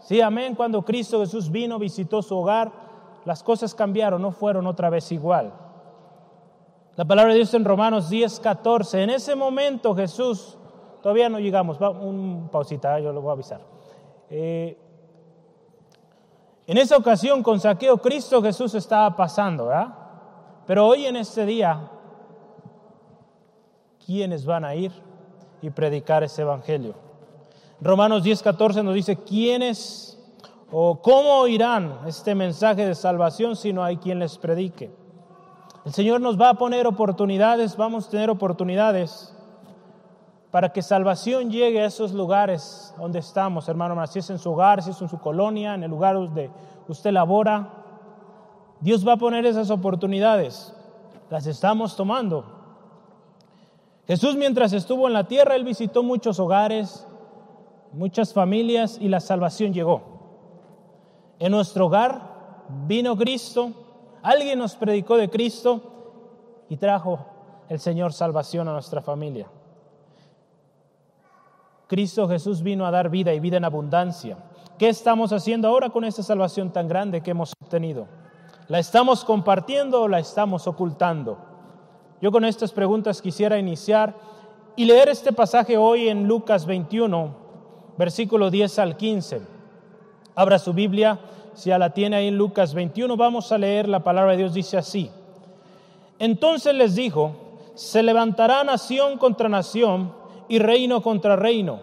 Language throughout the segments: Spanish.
Sí, amén. Cuando Cristo Jesús vino, visitó su hogar, las cosas cambiaron, no fueron otra vez igual. La palabra de Dios en Romanos 10, 14. En ese momento Jesús, todavía no llegamos, va, un pausita, yo lo voy a avisar. Eh, en esa ocasión con saqueo Cristo Jesús estaba pasando, ¿verdad? Pero hoy en este día, ¿quiénes van a ir y predicar ese evangelio? Romanos 10, 14 nos dice, ¿quiénes o cómo oirán este mensaje de salvación si no hay quien les predique? El Señor nos va a poner oportunidades, vamos a tener oportunidades para que salvación llegue a esos lugares donde estamos, hermano, si es en su hogar, si es en su colonia, en el lugar donde usted labora. Dios va a poner esas oportunidades, las estamos tomando. Jesús mientras estuvo en la tierra, él visitó muchos hogares, muchas familias y la salvación llegó. En nuestro hogar vino Cristo, alguien nos predicó de Cristo y trajo el Señor salvación a nuestra familia. Cristo Jesús vino a dar vida y vida en abundancia. ¿Qué estamos haciendo ahora con esta salvación tan grande que hemos obtenido? ¿La estamos compartiendo o la estamos ocultando? Yo con estas preguntas quisiera iniciar y leer este pasaje hoy en Lucas 21, versículo 10 al 15. Abra su Biblia, si ya la tiene ahí en Lucas 21, vamos a leer la palabra de Dios, dice así. Entonces les dijo, se levantará nación contra nación y reino contra reino,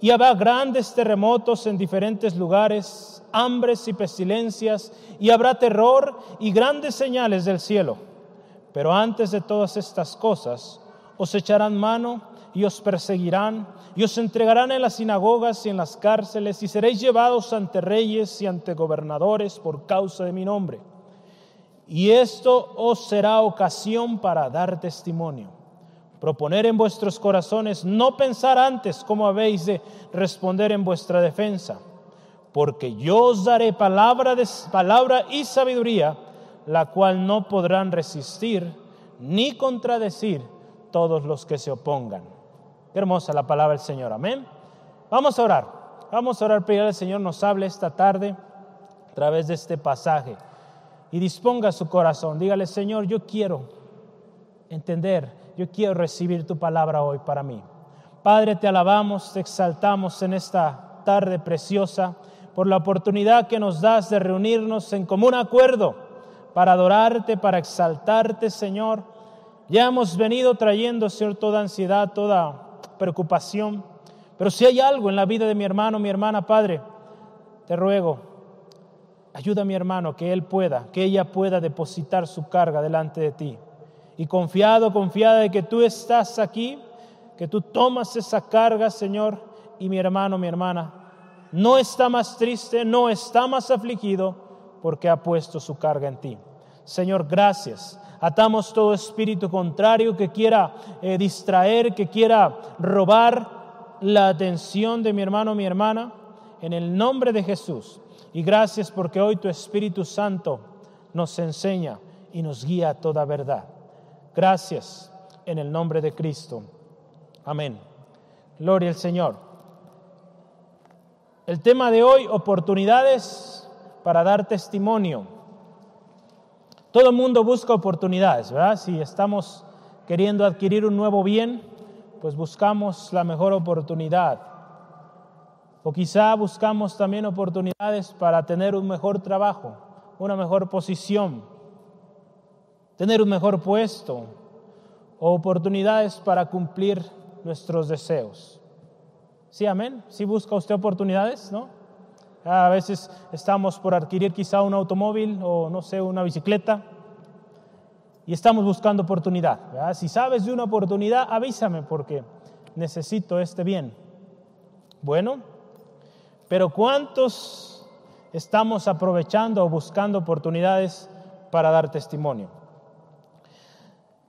y habrá grandes terremotos en diferentes lugares, hambres y pestilencias, y habrá terror y grandes señales del cielo. Pero antes de todas estas cosas, os echarán mano y os perseguirán y os entregarán en las sinagogas y en las cárceles y seréis llevados ante reyes y ante gobernadores por causa de mi nombre. Y esto os será ocasión para dar testimonio. Proponer en vuestros corazones no pensar antes cómo habéis de responder en vuestra defensa, porque yo os daré palabra, de, palabra y sabiduría, la cual no podrán resistir ni contradecir todos los que se opongan. Qué hermosa la palabra del Señor, amén. Vamos a orar, vamos a orar, pedir al Señor nos hable esta tarde a través de este pasaje y disponga su corazón. Dígale, Señor, yo quiero entender, yo quiero recibir tu palabra hoy para mí. Padre, te alabamos, te exaltamos en esta tarde preciosa por la oportunidad que nos das de reunirnos en común acuerdo para adorarte, para exaltarte, Señor. Ya hemos venido trayendo, Señor, toda ansiedad, toda preocupación. Pero si hay algo en la vida de mi hermano, mi hermana, Padre, te ruego, ayuda a mi hermano que él pueda, que ella pueda depositar su carga delante de ti. Y confiado, confiada de que tú estás aquí, que tú tomas esa carga, Señor, y mi hermano, mi hermana, no está más triste, no está más afligido, porque ha puesto su carga en ti. Señor, gracias Atamos todo espíritu contrario que quiera eh, distraer, que quiera robar la atención de mi hermano, mi hermana, en el nombre de Jesús. Y gracias porque hoy tu Espíritu Santo nos enseña y nos guía a toda verdad. Gracias en el nombre de Cristo. Amén. Gloria al Señor. El tema de hoy, oportunidades para dar testimonio. Todo el mundo busca oportunidades, ¿verdad? Si estamos queriendo adquirir un nuevo bien, pues buscamos la mejor oportunidad. O quizá buscamos también oportunidades para tener un mejor trabajo, una mejor posición, tener un mejor puesto, o oportunidades para cumplir nuestros deseos. Sí, amén. Sí busca usted oportunidades, ¿no? A veces estamos por adquirir quizá un automóvil o no sé, una bicicleta y estamos buscando oportunidad. Si sabes de una oportunidad, avísame porque necesito este bien. Bueno, pero ¿cuántos estamos aprovechando o buscando oportunidades para dar testimonio?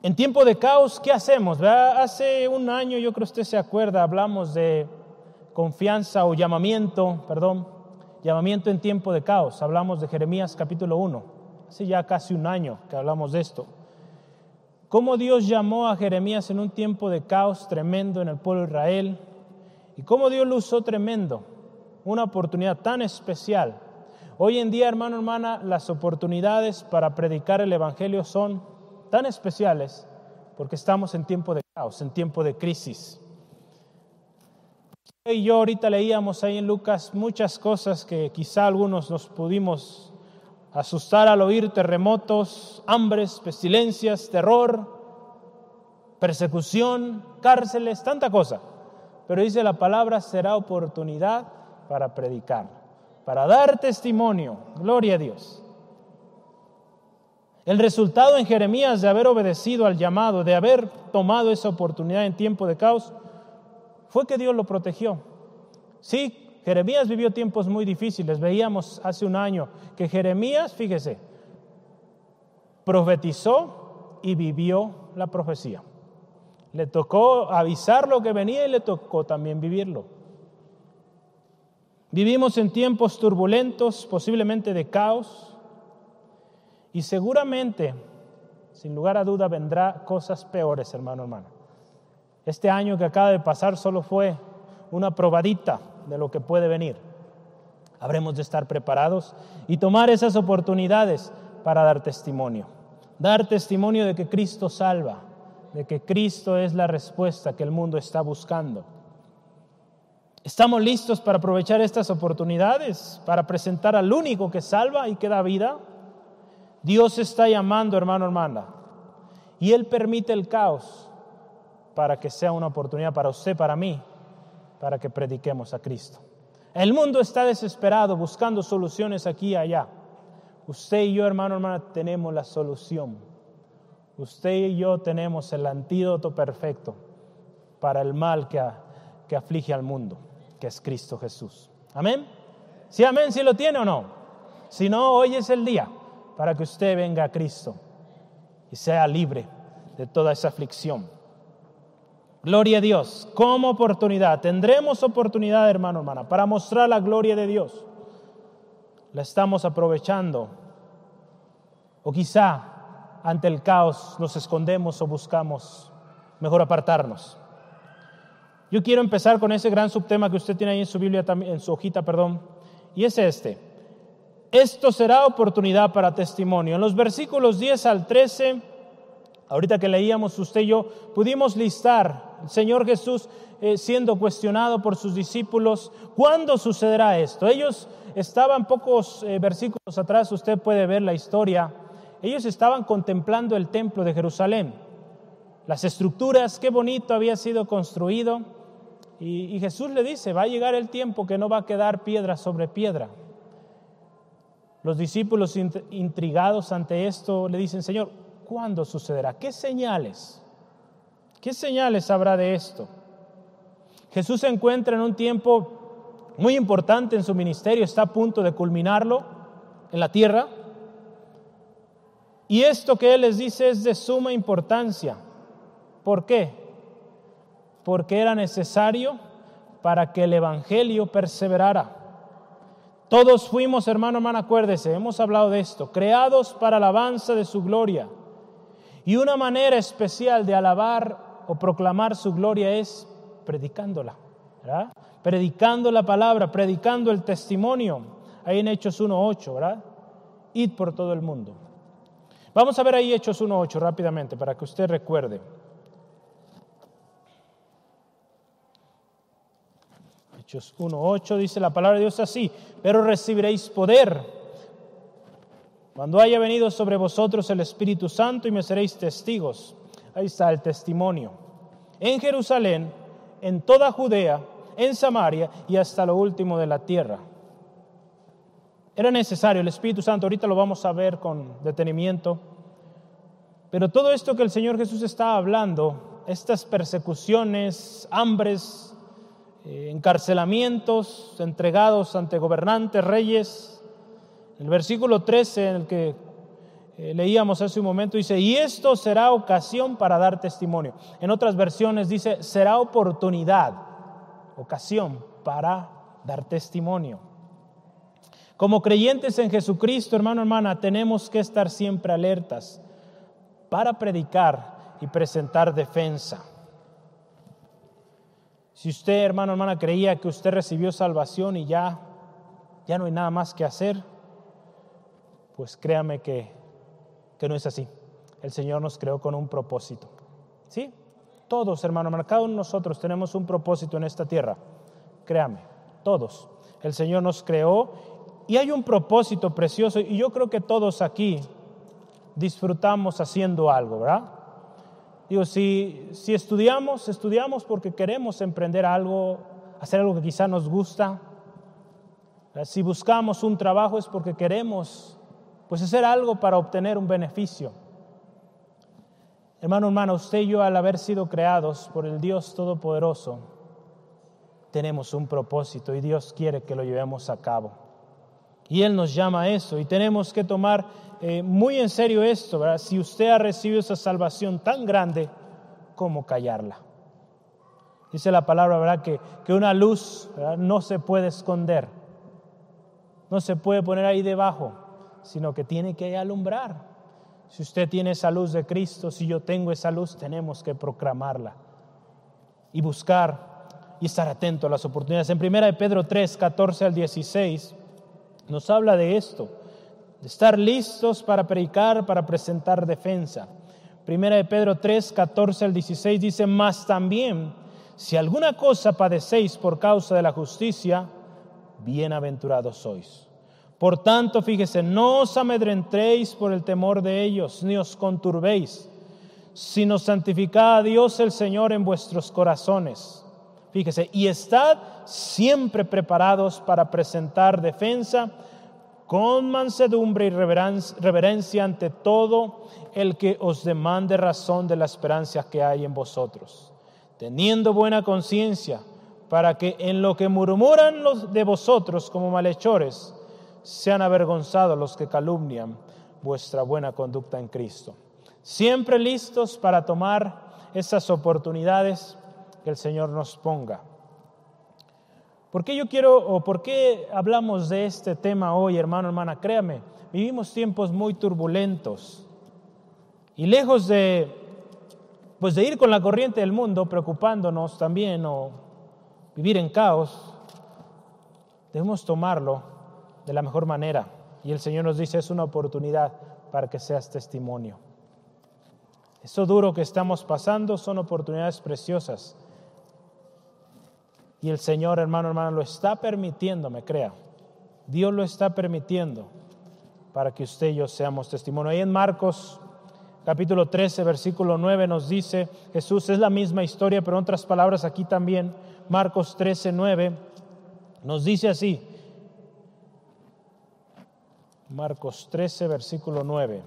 En tiempo de caos, ¿qué hacemos? Hace un año, yo creo que usted se acuerda, hablamos de confianza o llamamiento, perdón, llamamiento en tiempo de caos. Hablamos de Jeremías capítulo 1. Hace ya casi un año que hablamos de esto. Cómo Dios llamó a Jeremías en un tiempo de caos tremendo en el pueblo de Israel y cómo Dios lo usó tremendo una oportunidad tan especial. Hoy en día, hermano, hermana, las oportunidades para predicar el Evangelio son tan especiales porque estamos en tiempo de caos, en tiempo de crisis. Y yo ahorita leíamos ahí en Lucas muchas cosas que quizá algunos nos pudimos asustar al oír terremotos, hambres, pestilencias, terror, persecución, cárceles, tanta cosa. Pero dice la palabra será oportunidad para predicar, para dar testimonio. Gloria a Dios. El resultado en Jeremías de haber obedecido al llamado, de haber tomado esa oportunidad en tiempo de caos, fue que Dios lo protegió. Sí, Jeremías vivió tiempos muy difíciles. Veíamos hace un año que Jeremías, fíjese, profetizó y vivió la profecía. Le tocó avisar lo que venía y le tocó también vivirlo. Vivimos en tiempos turbulentos, posiblemente de caos, y seguramente, sin lugar a duda, vendrá cosas peores, hermano, hermano. Este año que acaba de pasar solo fue una probadita de lo que puede venir. Habremos de estar preparados y tomar esas oportunidades para dar testimonio. Dar testimonio de que Cristo salva, de que Cristo es la respuesta que el mundo está buscando. ¿Estamos listos para aprovechar estas oportunidades, para presentar al único que salva y que da vida? Dios está llamando, hermano, hermana, y Él permite el caos para que sea una oportunidad para usted, para mí, para que prediquemos a Cristo. El mundo está desesperado buscando soluciones aquí y allá. Usted y yo, hermano, hermana, tenemos la solución. Usted y yo tenemos el antídoto perfecto para el mal que, que aflige al mundo, que es Cristo Jesús. Amén. Sí, amén, si lo tiene o no. Si no, hoy es el día para que usted venga a Cristo y sea libre de toda esa aflicción. Gloria a Dios. Como oportunidad. Tendremos oportunidad, hermano, hermana, para mostrar la gloria de Dios. La estamos aprovechando. O quizá ante el caos nos escondemos o buscamos mejor apartarnos. Yo quiero empezar con ese gran subtema que usted tiene ahí en su Biblia, en su hojita, perdón, y es este. Esto será oportunidad para testimonio. En los versículos 10 al 13, ahorita que leíamos usted y yo, pudimos listar Señor Jesús eh, siendo cuestionado por sus discípulos, ¿cuándo sucederá esto? Ellos estaban pocos eh, versículos atrás, usted puede ver la historia, ellos estaban contemplando el templo de Jerusalén, las estructuras, qué bonito había sido construido, y, y Jesús le dice, va a llegar el tiempo que no va a quedar piedra sobre piedra. Los discípulos intrigados ante esto le dicen, Señor, ¿cuándo sucederá? ¿Qué señales? ¿Qué señales habrá de esto? Jesús se encuentra en un tiempo muy importante en su ministerio, está a punto de culminarlo en la tierra. Y esto que Él les dice es de suma importancia. ¿Por qué? Porque era necesario para que el Evangelio perseverara. Todos fuimos, hermano, hermana, acuérdese, hemos hablado de esto, creados para alabanza de su gloria. Y una manera especial de alabar o proclamar su gloria es predicándola. Predicando la palabra, predicando el testimonio. Ahí en Hechos 1.8, ¿verdad? Id por todo el mundo. Vamos a ver ahí Hechos 1.8 rápidamente para que usted recuerde. Hechos 1.8 dice la palabra de Dios así, pero recibiréis poder cuando haya venido sobre vosotros el Espíritu Santo y me seréis testigos Ahí está el testimonio. En Jerusalén, en toda Judea, en Samaria y hasta lo último de la tierra. Era necesario el Espíritu Santo, ahorita lo vamos a ver con detenimiento, pero todo esto que el Señor Jesús está hablando, estas persecuciones, hambres, eh, encarcelamientos, entregados ante gobernantes, reyes, el versículo 13 en el que leíamos hace un momento, dice, y esto será ocasión para dar testimonio. En otras versiones dice, será oportunidad, ocasión para dar testimonio. Como creyentes en Jesucristo, hermano, hermana, tenemos que estar siempre alertas para predicar y presentar defensa. Si usted, hermano, hermana, creía que usted recibió salvación y ya, ya no hay nada más que hacer, pues créame que, que no es así. El Señor nos creó con un propósito. ¿Sí? Todos, hermano, uno de nosotros tenemos un propósito en esta tierra. Créame, todos. El Señor nos creó y hay un propósito precioso y yo creo que todos aquí disfrutamos haciendo algo, ¿verdad? Digo, si, si estudiamos, estudiamos porque queremos emprender algo, hacer algo que quizá nos gusta. Si buscamos un trabajo es porque queremos pues hacer algo para obtener un beneficio. Hermano, hermano, usted y yo al haber sido creados por el Dios Todopoderoso, tenemos un propósito y Dios quiere que lo llevemos a cabo. Y Él nos llama a eso y tenemos que tomar eh, muy en serio esto, ¿verdad? Si usted ha recibido esa salvación tan grande, ¿cómo callarla? Dice la palabra, ¿verdad? Que, que una luz no se puede esconder, no se puede poner ahí debajo, sino que tiene que alumbrar. Si usted tiene esa luz de Cristo, si yo tengo esa luz, tenemos que proclamarla y buscar y estar atento a las oportunidades. En 1 de Pedro 3, 14 al 16, nos habla de esto de estar listos para predicar, para presentar defensa. Primera de Pedro 3, 14 al 16 dice, más también, si alguna cosa padecéis por causa de la justicia, bienaventurados sois. Por tanto, fíjese, no os amedrentéis por el temor de ellos, ni os conturbéis, sino santificad a Dios el Señor en vuestros corazones. Fíjese, y estad siempre preparados para presentar defensa con mansedumbre y reverencia ante todo el que os demande razón de la esperanza que hay en vosotros, teniendo buena conciencia, para que en lo que murmuran los de vosotros como malhechores, sean avergonzados los que calumnian vuestra buena conducta en Cristo. Siempre listos para tomar esas oportunidades que el Señor nos ponga. ¿Por qué yo quiero o por qué hablamos de este tema hoy, hermano, hermana? Créame, vivimos tiempos muy turbulentos y lejos de pues de ir con la corriente del mundo preocupándonos también o vivir en caos, debemos tomarlo de la mejor manera. Y el Señor nos dice, es una oportunidad para que seas testimonio. Eso duro que estamos pasando son oportunidades preciosas y el Señor, hermano, hermano, lo está permitiendo, me crea. Dios lo está permitiendo para que usted y yo seamos testimonio. Ahí en Marcos capítulo 13, versículo 9 nos dice, Jesús es la misma historia, pero en otras palabras aquí también, Marcos 13, 9, nos dice así, Marcos 13, versículo 9,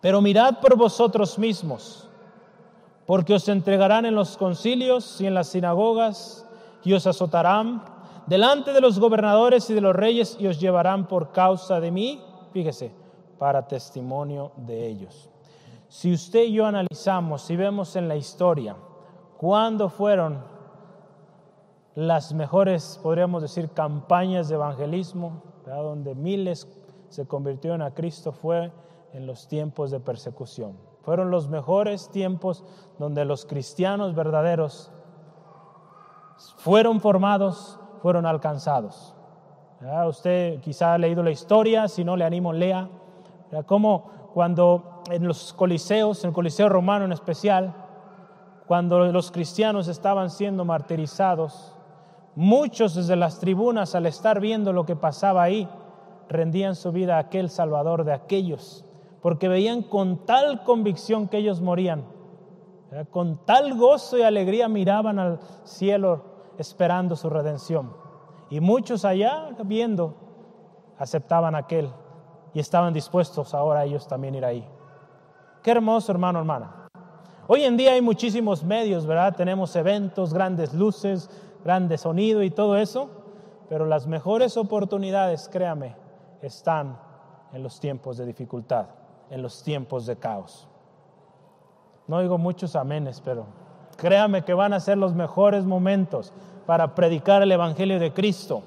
pero mirad por vosotros mismos porque os entregarán en los concilios y en las sinagogas y os azotarán delante de los gobernadores y de los reyes y os llevarán por causa de mí, fíjese, para testimonio de ellos. Si usted y yo analizamos, si vemos en la historia, cuándo fueron las mejores, podríamos decir, campañas de evangelismo, donde miles se convirtieron a Cristo, fue en los tiempos de persecución. Fueron los mejores tiempos donde los cristianos verdaderos fueron formados, fueron alcanzados. Usted quizá ha leído la historia, si no le animo, lea. Como cuando en los coliseos, en el Coliseo romano en especial, cuando los cristianos estaban siendo martirizados, muchos desde las tribunas al estar viendo lo que pasaba ahí, rendían su vida a aquel Salvador de aquellos porque veían con tal convicción que ellos morían, con tal gozo y alegría miraban al cielo esperando su redención. Y muchos allá viendo aceptaban aquel y estaban dispuestos ahora ellos también ir ahí. Qué hermoso, hermano, hermana. Hoy en día hay muchísimos medios, ¿verdad? Tenemos eventos, grandes luces, grande sonido y todo eso, pero las mejores oportunidades, créame, están en los tiempos de dificultad en los tiempos de caos. No digo muchos amenes, pero créame que van a ser los mejores momentos para predicar el Evangelio de Cristo,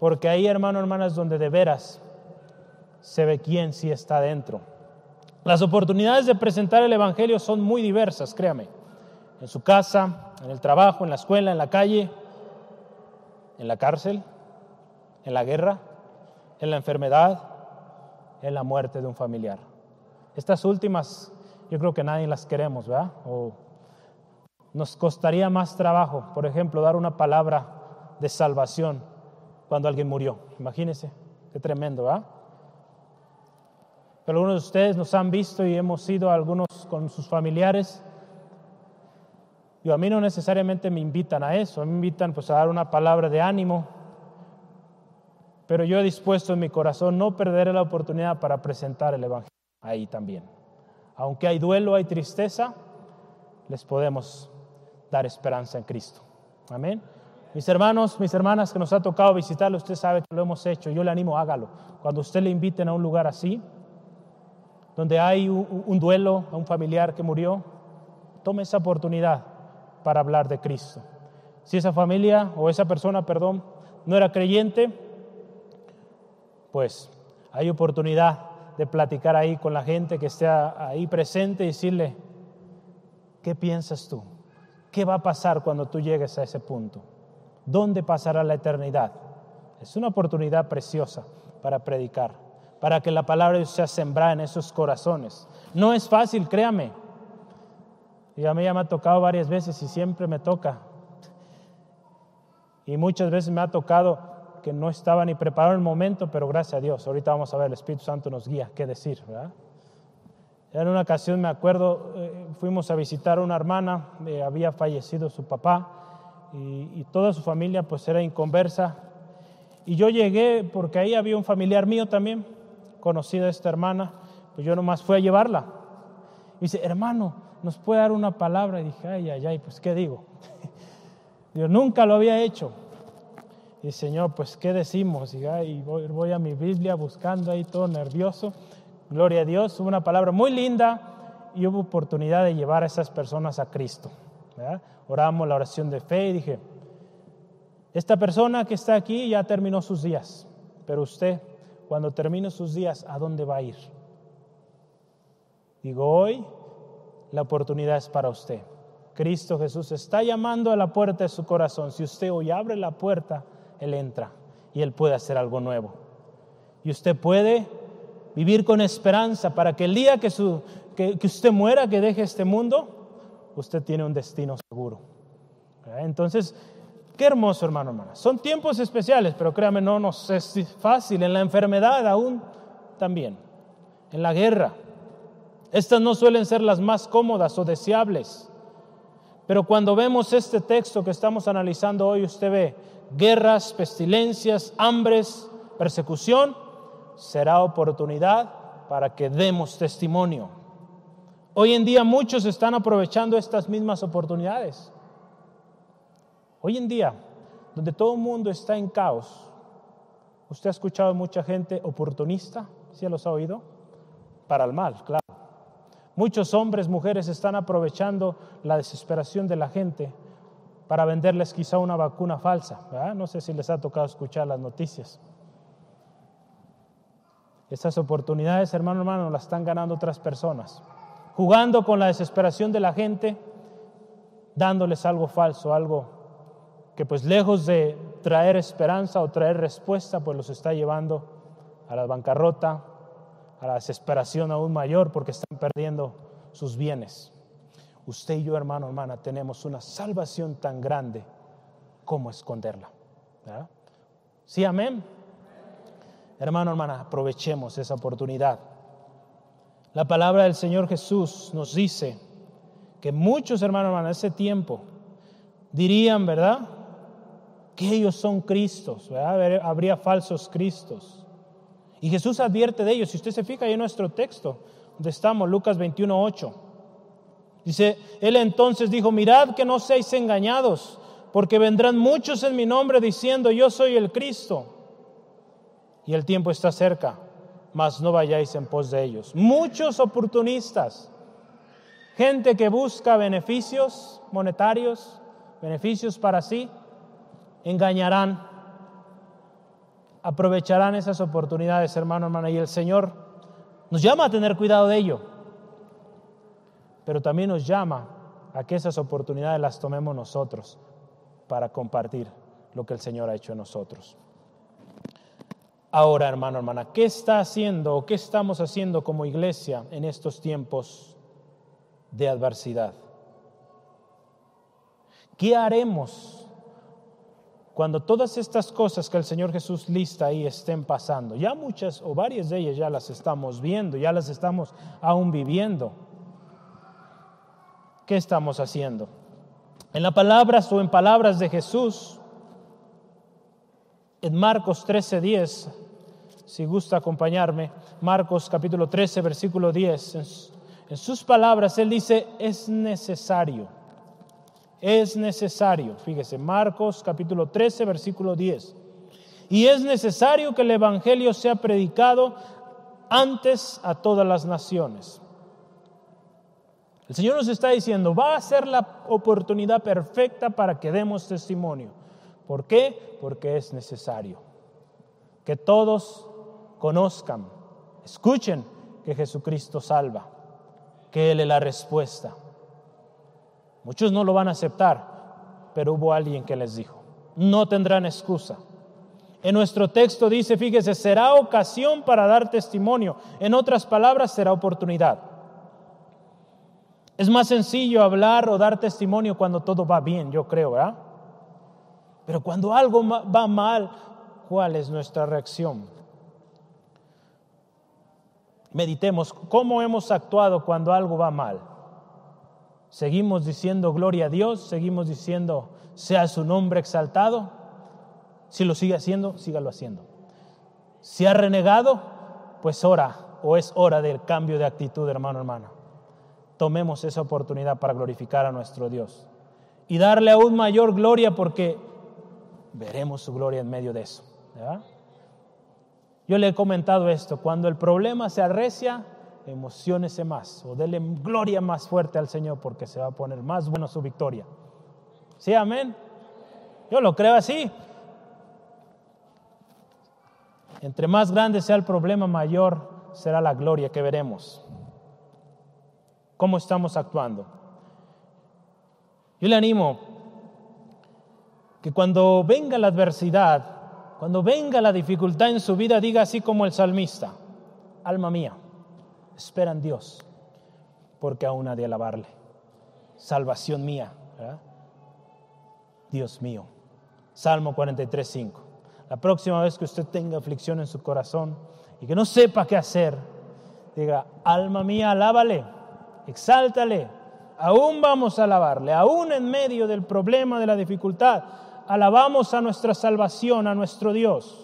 porque ahí, hermano, hermanas, donde de veras se ve quién sí está dentro. Las oportunidades de presentar el Evangelio son muy diversas, créame. en su casa, en el trabajo, en la escuela, en la calle, en la cárcel, en la guerra, en la enfermedad, en la muerte de un familiar. Estas últimas yo creo que nadie las queremos, ¿verdad? O nos costaría más trabajo, por ejemplo, dar una palabra de salvación cuando alguien murió. Imagínense, qué tremendo, ¿verdad? Pero algunos de ustedes nos han visto y hemos ido algunos con sus familiares. Y a mí no necesariamente me invitan a eso, me invitan pues a dar una palabra de ánimo. Pero yo he dispuesto en mi corazón no perder la oportunidad para presentar el Evangelio ahí también. Aunque hay duelo, hay tristeza, les podemos dar esperanza en Cristo. Amén. Mis hermanos, mis hermanas que nos ha tocado visitarlo, usted sabe que lo hemos hecho. Yo le animo, hágalo. Cuando usted le inviten a un lugar así, donde hay un, duelo a un familiar que murió, tome esa oportunidad para hablar de Cristo. Si esa familia o esa persona, perdón, no era creyente, pues hay oportunidad de platicar ahí con la gente que esté ahí presente y decirle, ¿qué piensas tú? ¿Qué va a pasar cuando tú llegues a ese punto? ¿Dónde pasará la eternidad? Es una oportunidad preciosa para predicar para que la palabra sea sembrada en esos corazones. No es fácil, créame. Y a mí ya me ha tocado varias veces y siempre me toca. Y muchas veces me ha tocado que no estaba ni preparado el momento, pero gracias a Dios. Ahorita vamos a ver, el Espíritu Santo nos guía qué decir. ¿verdad? En una ocasión me acuerdo, eh, fuimos a visitar a una hermana, eh, había fallecido su papá y, y, toda su familia pues era inconversa. Y yo llegué porque ahí había un familiar mío también conocida esta hermana, pues yo nomás fui a llevarla. dice, hermano, ¿nos puede dar una palabra? Y dije, ay, ay, ay, pues ¿qué digo? Yo nunca lo había hecho. Y Señor, pues ¿qué decimos? Y, voy, voy, a mi Biblia buscando ahí todo nervioso. Gloria a Dios, hubo una palabra muy linda y hubo oportunidad de llevar a esas personas a Cristo. Oramos la oración de fe y dije, esta persona que está aquí ya terminó sus días, pero usted cuando termine sus días, ¿a dónde va a ir? Digo, hoy la oportunidad es para usted. Cristo Jesús está llamando a la puerta de su corazón. Si usted hoy abre la puerta, Él entra y Él puede hacer algo nuevo. Y usted puede vivir con esperanza para que el día que, usted muera, que deje este mundo, usted tiene un destino seguro. Entonces, Qué hermoso, hermano, hermana. Son tiempos especiales, pero créame, no nos es fácil. En la enfermedad aún también. En la guerra. Estas no suelen ser las más cómodas o deseables. Pero cuando vemos este texto que estamos analizando hoy, usted ve guerras, pestilencias, hambres, persecución, será oportunidad para que demos testimonio. Hoy en día muchos están aprovechando estas mismas oportunidades. Hoy en día, donde todo el mundo está en caos, ¿usted ha escuchado mucha gente oportunista? ¿Sí los ha oído? Para el mal, claro. Muchos hombres, mujeres están aprovechando la desesperación de la gente para venderles quizá una vacuna falsa. No sé si les ha tocado escuchar las noticias. Esas oportunidades, hermano, hermano, las están ganando otras personas. Jugando con la desesperación de la gente, dándoles algo falso, algo que pues lejos de traer esperanza o traer respuesta, pues los está llevando a la bancarrota, a la desesperación aún mayor porque están perdiendo sus bienes. Usted y yo, hermano, hermana, tenemos una salvación tan grande, ¿cómo esconderla? Sí, amén. Hermano, hermana, aprovechemos esa oportunidad. La palabra del Señor Jesús nos dice que muchos, hermanos, hermana, en ese tiempo dirían, ¿verdad? que ellos son Cristos, habría falsos Cristos. Y Jesús advierte de ellos, si usted se fija en nuestro texto, donde estamos, Lucas 21, 8. Dice, él entonces dijo, mirad que no seáis engañados, porque vendrán muchos en mi nombre diciendo, yo soy el Cristo. Y el tiempo está cerca, mas no vayáis en pos de ellos. Muchos oportunistas, gente que busca beneficios monetarios, beneficios para sí, engañarán, aprovecharán esas oportunidades, hermano, hermana, y el Señor nos llama a tener cuidado de ello, pero también nos llama a que esas oportunidades las tomemos nosotros para compartir lo que el Señor ha hecho en nosotros. Ahora, hermano, hermana, ¿qué está haciendo o qué estamos haciendo como iglesia en estos tiempos de adversidad? ¿Qué haremos cuando todas estas cosas que el Señor Jesús lista ahí estén pasando? Ya muchas o varias de ellas ya las estamos viendo, ya las estamos aún viviendo. ¿Qué estamos haciendo? En las palabras o en palabras de Jesús, en Marcos 13:10, si gusta acompañarme, Marcos capítulo 13, versículo 10, en, sus palabras Él dice, es necesario, es necesario, fíjese, Marcos capítulo 13, versículo 10, y es necesario que el Evangelio sea predicado antes a todas las naciones. El Señor nos está diciendo, va a ser la oportunidad perfecta para que demos testimonio. ¿Por qué? Porque es necesario que todos conozcan, escuchen que Jesucristo salva, que Él es la respuesta. Muchos no lo van a aceptar, pero hubo alguien que les dijo, no tendrán excusa. En nuestro texto dice, fíjese, será ocasión para dar testimonio. En otras palabras, será oportunidad. Es más sencillo hablar o dar testimonio cuando todo va bien, yo creo, ¿verdad? Pero cuando algo va mal, ¿cuál es nuestra reacción? Meditemos cómo hemos actuado cuando algo va mal. Seguimos diciendo gloria a Dios, seguimos diciendo sea su nombre exaltado. Si lo sigue haciendo, sígalo haciendo. Si ha renegado, pues hora o es hora del cambio de actitud, hermano, hermana tomemos esa oportunidad para glorificar a nuestro Dios y darle aún mayor gloria porque veremos su gloria en medio de eso. Yo le he comentado esto, cuando el problema se arrecia, emocionese más o dele gloria más fuerte al Señor porque se va a poner más buena su victoria. ¿Sí, amén? Yo lo creo así. Entre más grande sea el problema, mayor será la gloria que veremos cómo estamos actuando. Yo le animo que cuando venga la adversidad, cuando venga la dificultad en su vida, diga así como el salmista, alma mía, espera Dios, porque aún ha de alabarle. Salvación mía, Dios mío. Salmo 43, 5. La próxima vez que usted tenga aflicción en su corazón y que no sepa qué hacer, diga, alma mía, alábale exáltale. Aún vamos a alabarle, aún en medio del problema, de la dificultad, alabamos a nuestra salvación, a nuestro Dios.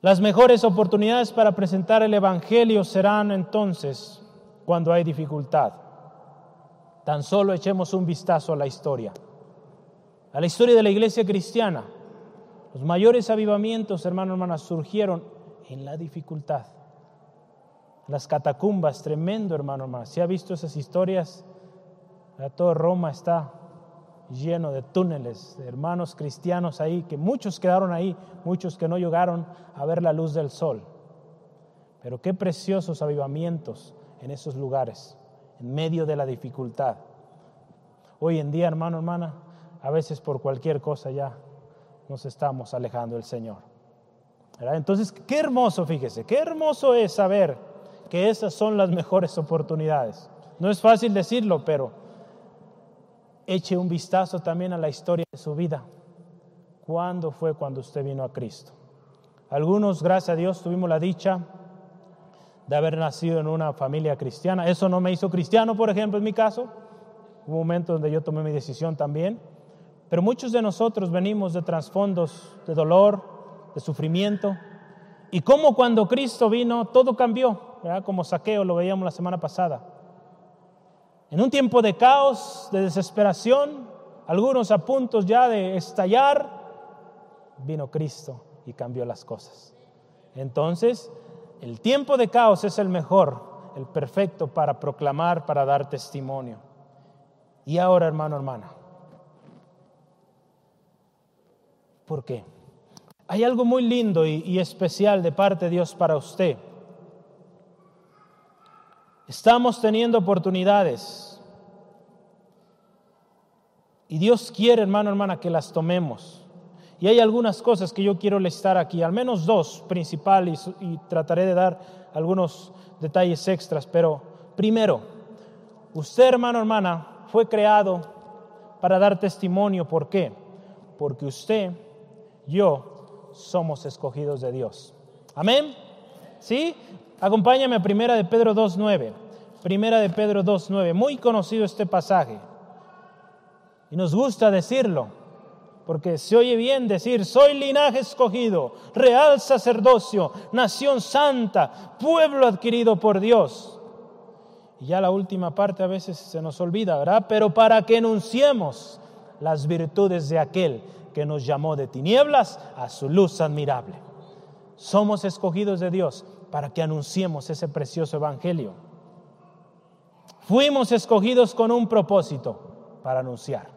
Las mejores oportunidades para presentar el Evangelio serán entonces cuando hay dificultad. Tan solo echemos un vistazo a la historia, a la historia de la iglesia cristiana. Los mayores avivamientos, hermanos, hermanas, surgieron en la dificultad las catacumbas, tremendo hermano, hermano. Si ha visto esas historias, todo Roma está lleno de túneles, de hermanos cristianos ahí, que muchos quedaron ahí, muchos que no llegaron a ver la luz del sol. Pero qué preciosos avivamientos en esos lugares, en medio de la dificultad. Hoy en día, hermano, hermana, a veces por cualquier cosa ya nos estamos alejando del Señor. Entonces, qué hermoso, fíjese, qué hermoso es saber que esas son las mejores oportunidades. No es fácil decirlo, pero eche un vistazo también a la historia de su vida. ¿Cuándo fue cuando usted vino a Cristo? Algunos, gracias a Dios, tuvimos la dicha de haber nacido en una familia cristiana. Eso no me hizo cristiano, por ejemplo, en mi caso. Hubo un momento donde yo tomé mi decisión también. Pero muchos de nosotros venimos de trasfondos de dolor, de sufrimiento. Y como cuando Cristo vino, todo cambió como saqueo, lo veíamos la semana pasada. En un tiempo de caos, de desesperación, algunos a puntos ya de estallar, vino Cristo y cambió las cosas. Entonces, el tiempo de caos es el mejor, el perfecto para proclamar, para dar testimonio. Y ahora, hermano, hermana, ¿por qué? Hay algo muy lindo y, y especial de parte de Dios para usted. Estamos teniendo oportunidades Y Dios quiere, hermano, hermana, que las tomemos. Y hay algunas cosas que yo quiero listar aquí, al menos dos principales, y trataré de dar algunos detalles extras. Pero primero, usted, hermano, hermana, fue creado para dar testimonio. ¿Por qué? Porque usted, yo, somos escogidos de Dios. Amén. ¿Sí? Acompáñame a Primera de Pedro 2.9. Primera de Pedro 2.9. Muy conocido este pasaje. Y nos gusta decirlo, porque se oye bien decir, soy linaje escogido, real sacerdocio, nación santa, pueblo adquirido por Dios. Y ya la última parte a veces se nos olvida, ¿verdad? Pero para que enunciemos las virtudes de aquel que nos llamó de tinieblas a su luz admirable. Somos escogidos de Dios para que anunciemos ese precioso evangelio. Fuimos escogidos con un propósito para anunciar.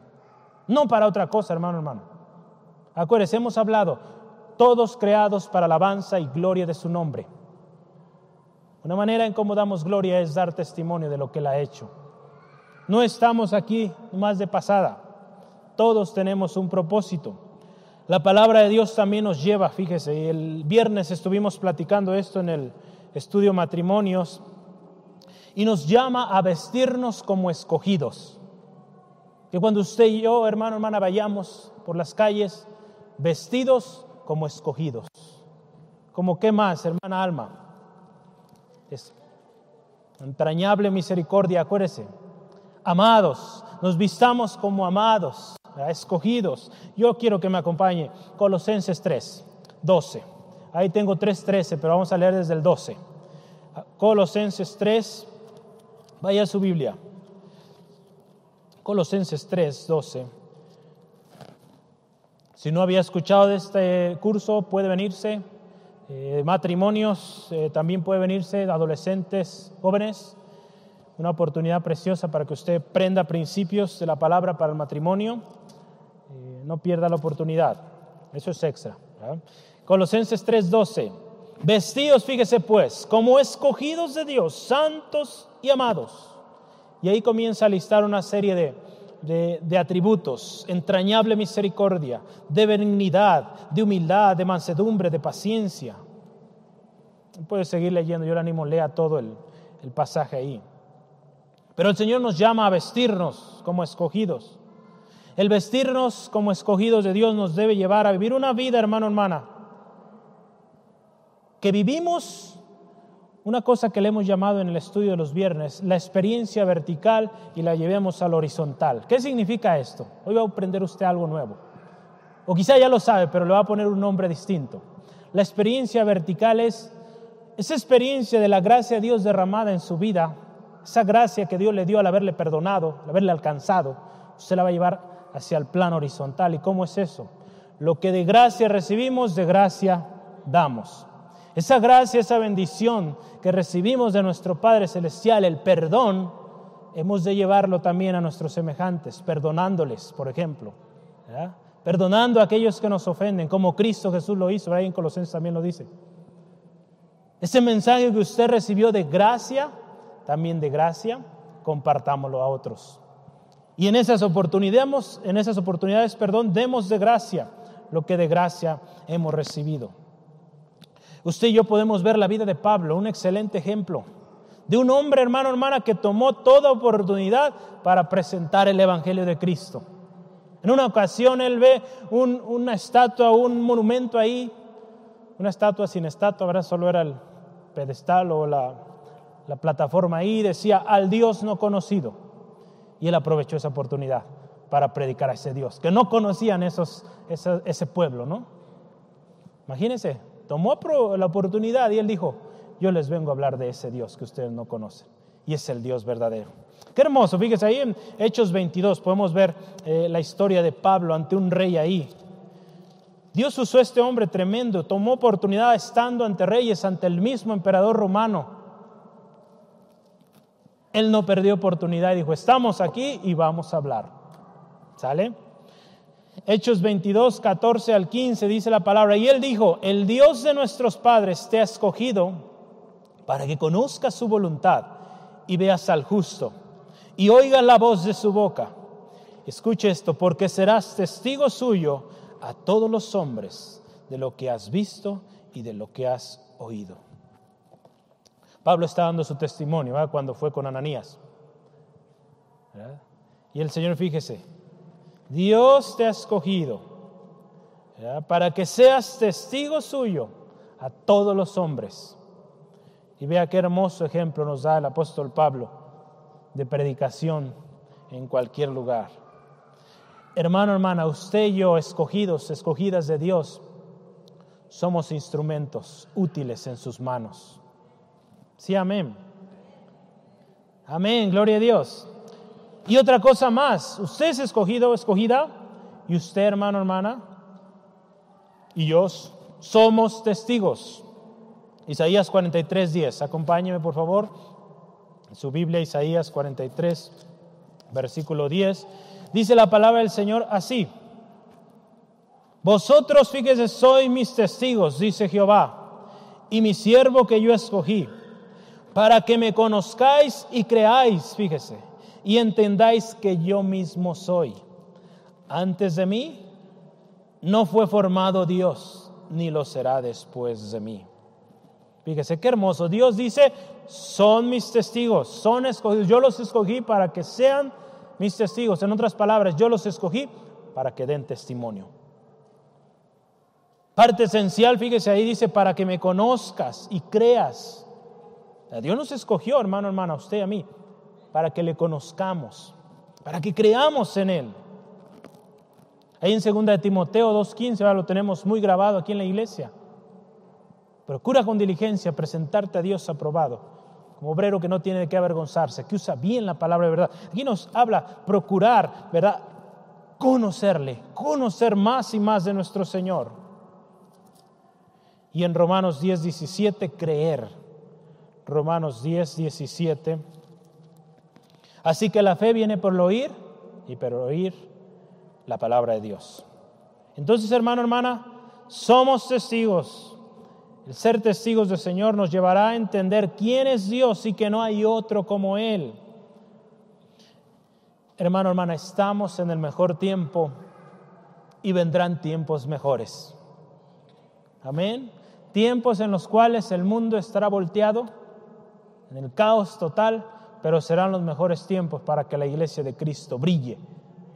No para otra cosa, hermano, hermano. Acuérdense, hemos hablado, todos creados para alabanza y gloria de su nombre. Una manera en cómo damos gloria es dar testimonio de lo que Él ha hecho. No estamos aquí más de pasada. Todos tenemos un propósito. La palabra de Dios también nos lleva, fíjese, el viernes estuvimos platicando esto en el estudio matrimonios y nos llama a vestirnos como escogidos. Que cuando usted y yo, hermano, hermana, vayamos por las calles vestidos como escogidos. Como qué más, hermana Alma? Es entrañable misericordia, acuérdese. Amados, nos vistamos como amados, escogidos. Yo quiero que me acompañe Colosenses 3, 12. Ahí tengo 3.13, pero vamos a leer desde el 12. Colosenses 3, vaya a su Biblia. Colosenses 3, 12. Si no había escuchado de este curso, puede venirse. Eh, matrimonios, eh, también puede venirse, adolescentes, jóvenes. Una oportunidad preciosa para que usted prenda principios de la palabra para el matrimonio. No pierda la oportunidad. Eso es extra. Colosenses 3:12. Vestidos, fíjese pues, como escogidos de Dios, santos y amados y ahí comienza a listar una serie de, de, atributos, entrañable misericordia, de benignidad, de humildad, de mansedumbre, de paciencia. Puede seguir leyendo, yo le animo, lea todo el, el pasaje ahí. Pero el Señor nos llama a vestirnos como escogidos. El vestirnos como escogidos de Dios nos debe llevar a vivir una vida, hermano, hermana, que vivimos una cosa que le hemos llamado en el estudio de los viernes, la experiencia vertical y la llevemos al horizontal. ¿Qué significa esto? Hoy va a aprender usted algo nuevo. O quizá ya lo sabe, pero le va a poner un nombre distinto. La experiencia vertical es esa experiencia de la gracia de Dios derramada en su vida, esa gracia que Dios le dio al haberle perdonado, al haberle alcanzado, usted la va a llevar hacia el plano horizontal. ¿Y cómo es eso? Lo que de gracia recibimos, de gracia damos. Esa gracia, esa bendición que recibimos de nuestro Padre Celestial, el perdón, hemos de llevarlo también a nuestros semejantes, perdonándoles, por ejemplo. Perdonando a aquellos que nos ofenden, como Cristo Jesús lo hizo, ahí en Colosenses también lo dice. Ese mensaje que usted recibió de gracia, también de gracia, compartámoslo a otros. Y en esas oportunidades, en esas oportunidades, perdón, demos de gracia lo que de gracia hemos recibido. Usted y yo podemos ver la vida de Pablo, un excelente ejemplo de un hombre, hermano, hermana, que tomó toda oportunidad para presentar el Evangelio de Cristo. En una ocasión él ve una estatua, un monumento ahí, una estatua sin estatua, ¿verdad? Solo era el pedestal o la, plataforma ahí, decía al Dios no conocido. Y él aprovechó esa oportunidad para predicar a ese Dios, que no conocían esos, ese, pueblo, ¿no? Imagínense, tomó la oportunidad y él dijo, yo les vengo a hablar de ese Dios que ustedes no conocen. Y es el Dios verdadero. Qué hermoso, fíjese ahí en Hechos 22 podemos ver eh, la historia de Pablo ante un rey ahí. Dios usó este hombre tremendo, tomó oportunidad estando ante reyes, ante el mismo emperador romano. Él no perdió oportunidad y dijo, estamos aquí y vamos a hablar. ¿Sale? Hechos 22, 14 al 15 dice la palabra, y él dijo, el Dios de nuestros padres te ha escogido para que conozcas su voluntad y veas al justo y oigas la voz de su boca escuche esto, porque serás testigo suyo a todos los hombres de lo que has visto y de lo que has oído. Pablo está dando su testimonio cuando fue con Ananías. Y el Señor, fíjese, Dios te ha escogido para que seas testigo suyo a todos los hombres. Y vea qué hermoso ejemplo nos da el apóstol Pablo de predicación en cualquier lugar. Hermano, hermana, usted y yo, escogidos, escogidas de Dios, somos instrumentos útiles en sus manos. Sí, amén. Amén, gloria a Dios. Y otra cosa más, usted es escogido, escogida, y usted, hermano, hermana, y yo somos testigos. Isaías 43, 10. Acompáñeme, por favor. En su Biblia, Isaías 43, versículo 10. Dice la palabra del Señor así. Vosotros, fíjese, sois mis testigos, dice Jehová, y mi siervo que yo escogí, para que me conozcáis y creáis, fíjese, y entendáis que yo mismo soy. Antes de mí no fue formado Dios, ni lo será después de mí. Fíjese qué hermoso. Dios dice, son mis testigos, son escogidos. Yo los escogí para que sean mis testigos. En otras palabras, yo los escogí para que den testimonio. Parte esencial, fíjese ahí dice, para que me conozcas y creas. Dios nos escogió, hermano, hermana, a usted y a mí, para que le conozcamos, para que creamos en Él. Ahí en 2 de Timoteo 2.15, ahora lo tenemos muy grabado aquí en la iglesia. Procura con diligencia presentarte a Dios aprobado, como obrero que no tiene de qué avergonzarse, que usa bien la palabra de verdad. Aquí nos habla procurar, ¿verdad? Conocerle, conocer más y más de nuestro Señor. Y en Romanos 10, 17, creer. Romanos 10, 17. Así que la fe viene por lo oír y por oír la palabra de Dios. Entonces, hermano, hermana, somos testigos. El ser testigos del Señor nos llevará a entender quién es Dios y que no hay otro como Él. Hermano, hermana, estamos en el mejor tiempo y vendrán tiempos mejores. Amén. Tiempos en los cuales el mundo estará volteado, en el caos total, pero serán los mejores tiempos para que la iglesia de Cristo brille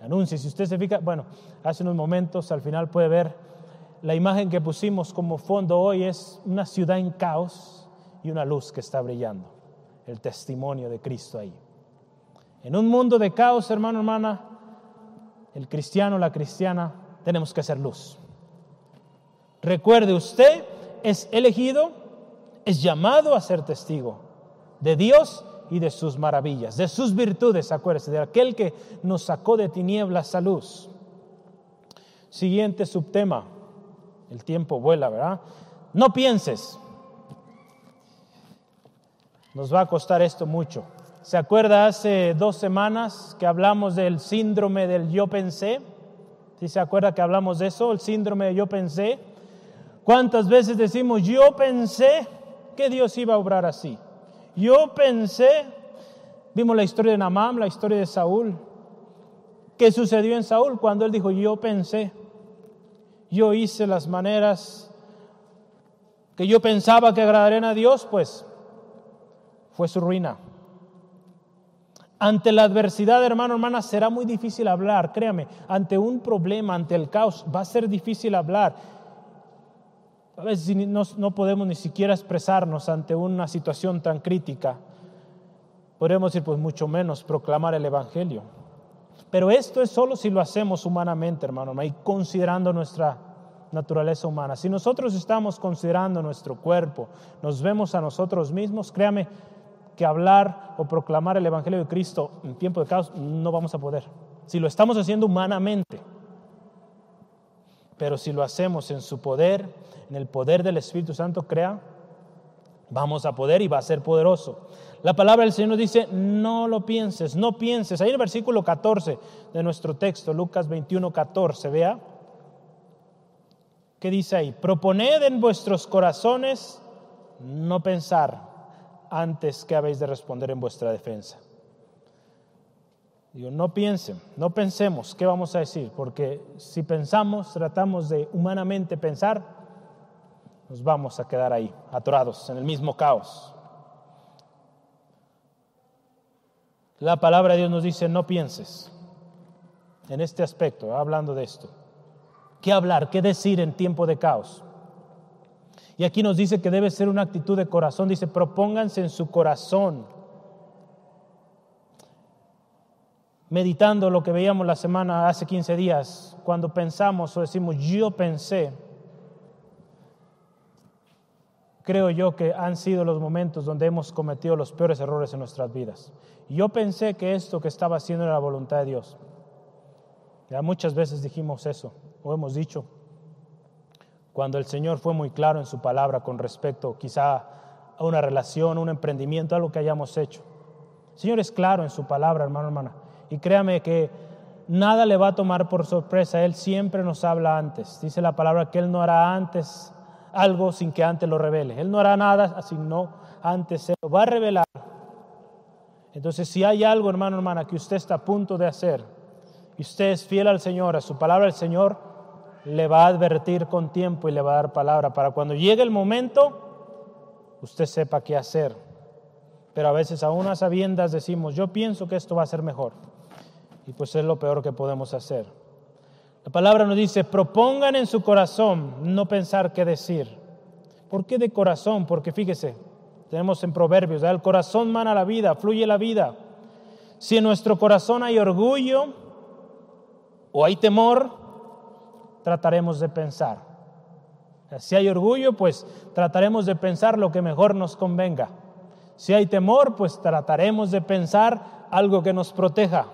anuncie. Si usted se fija, bueno, hace unos momentos al final puede ver la imagen que pusimos como fondo hoy es una ciudad en caos y una luz que está brillando, el testimonio de Cristo ahí. En un mundo de caos, hermano, hermana, el cristiano, la cristiana, tenemos que ser luz. Recuerde, usted es elegido, es llamado a ser testigo de Dios y de sus maravillas, de sus virtudes, acuérdese, de aquel que nos sacó de tinieblas a luz. Siguiente subtema, el tiempo vuela, ¿verdad? No pienses. Nos va a costar esto mucho. ¿Se acuerda hace dos semanas que hablamos del síndrome del yo pensé? ¿Sí se acuerda que hablamos de eso, el síndrome de yo pensé? ¿Cuántas veces decimos yo pensé que Dios iba a obrar así? Yo pensé, vimos la historia de Namam, la historia de Saúl. ¿Qué sucedió en Saúl cuando él dijo, yo pensé, yo hice las maneras que yo pensaba que agradarían a Dios? Pues fue su ruina. Ante la adversidad, hermano, hermana, será muy difícil hablar, créame, ante un problema, ante el caos, va a ser difícil hablar. A veces no, podemos ni siquiera expresarnos ante una situación tan crítica. Podríamos decir, pues mucho menos proclamar el Evangelio. Pero esto es solo si lo hacemos humanamente, hermano, y considerando nuestra naturaleza humana. Si nosotros estamos considerando nuestro cuerpo, nos vemos a nosotros mismos, créame que hablar o proclamar el Evangelio de Cristo en tiempo de caos no vamos a poder. Si lo estamos haciendo humanamente, pero si lo hacemos en su poder, en el poder del Espíritu Santo, crea, vamos a poder y va a ser poderoso. La palabra del Señor dice, no lo pienses, no pienses. Ahí en el versículo 14 de nuestro texto, Lucas 21, 14, vea. ¿Qué dice ahí? Proponed en vuestros corazones no pensar antes que habéis de responder en vuestra defensa. Digo, no piensen, no pensemos qué vamos a decir, porque si pensamos, tratamos de humanamente pensar, nos vamos a quedar ahí, atorados en el mismo caos. La palabra de Dios nos dice, no pienses en este aspecto, hablando de esto. ¿Qué hablar? ¿Qué decir en tiempo de caos? Y aquí nos dice que debe ser una actitud de corazón. Dice, propónganse en su corazón. Meditando lo que veíamos la semana hace 15 días, cuando pensamos o decimos, yo pensé, creo yo que han sido los momentos donde hemos cometido los peores errores en nuestras vidas. Yo pensé que esto que estaba haciendo era la voluntad de Dios. Ya muchas veces dijimos eso, o hemos dicho, cuando el Señor fue muy claro en su palabra con respecto quizá a una relación, un emprendimiento, algo que hayamos hecho. El Señor es claro en su palabra, hermano, hermana. Y créame que nada le va a tomar por sorpresa. Él siempre nos habla antes. Dice la palabra que Él no hará antes algo sin que antes lo revele. Él no hará nada no antes se lo va a revelar. Entonces, si hay algo, hermano, hermana, que usted está a punto de hacer, y usted es fiel al Señor, a su palabra, el Señor le va a advertir con tiempo y le va a dar palabra para cuando llegue el momento, usted sepa qué hacer. Pero a veces aún a sabiendas decimos, yo pienso que esto va a ser mejor. Y pues es lo peor que podemos hacer. La palabra nos dice, propongan en su corazón no pensar qué decir. ¿Por qué de corazón? Porque fíjese, tenemos en Proverbios, el corazón mana la vida, fluye la vida. Si en nuestro corazón hay orgullo o hay temor, trataremos de pensar. Si hay orgullo, pues trataremos de pensar lo que mejor nos convenga. Si hay temor, pues trataremos de pensar algo que nos proteja.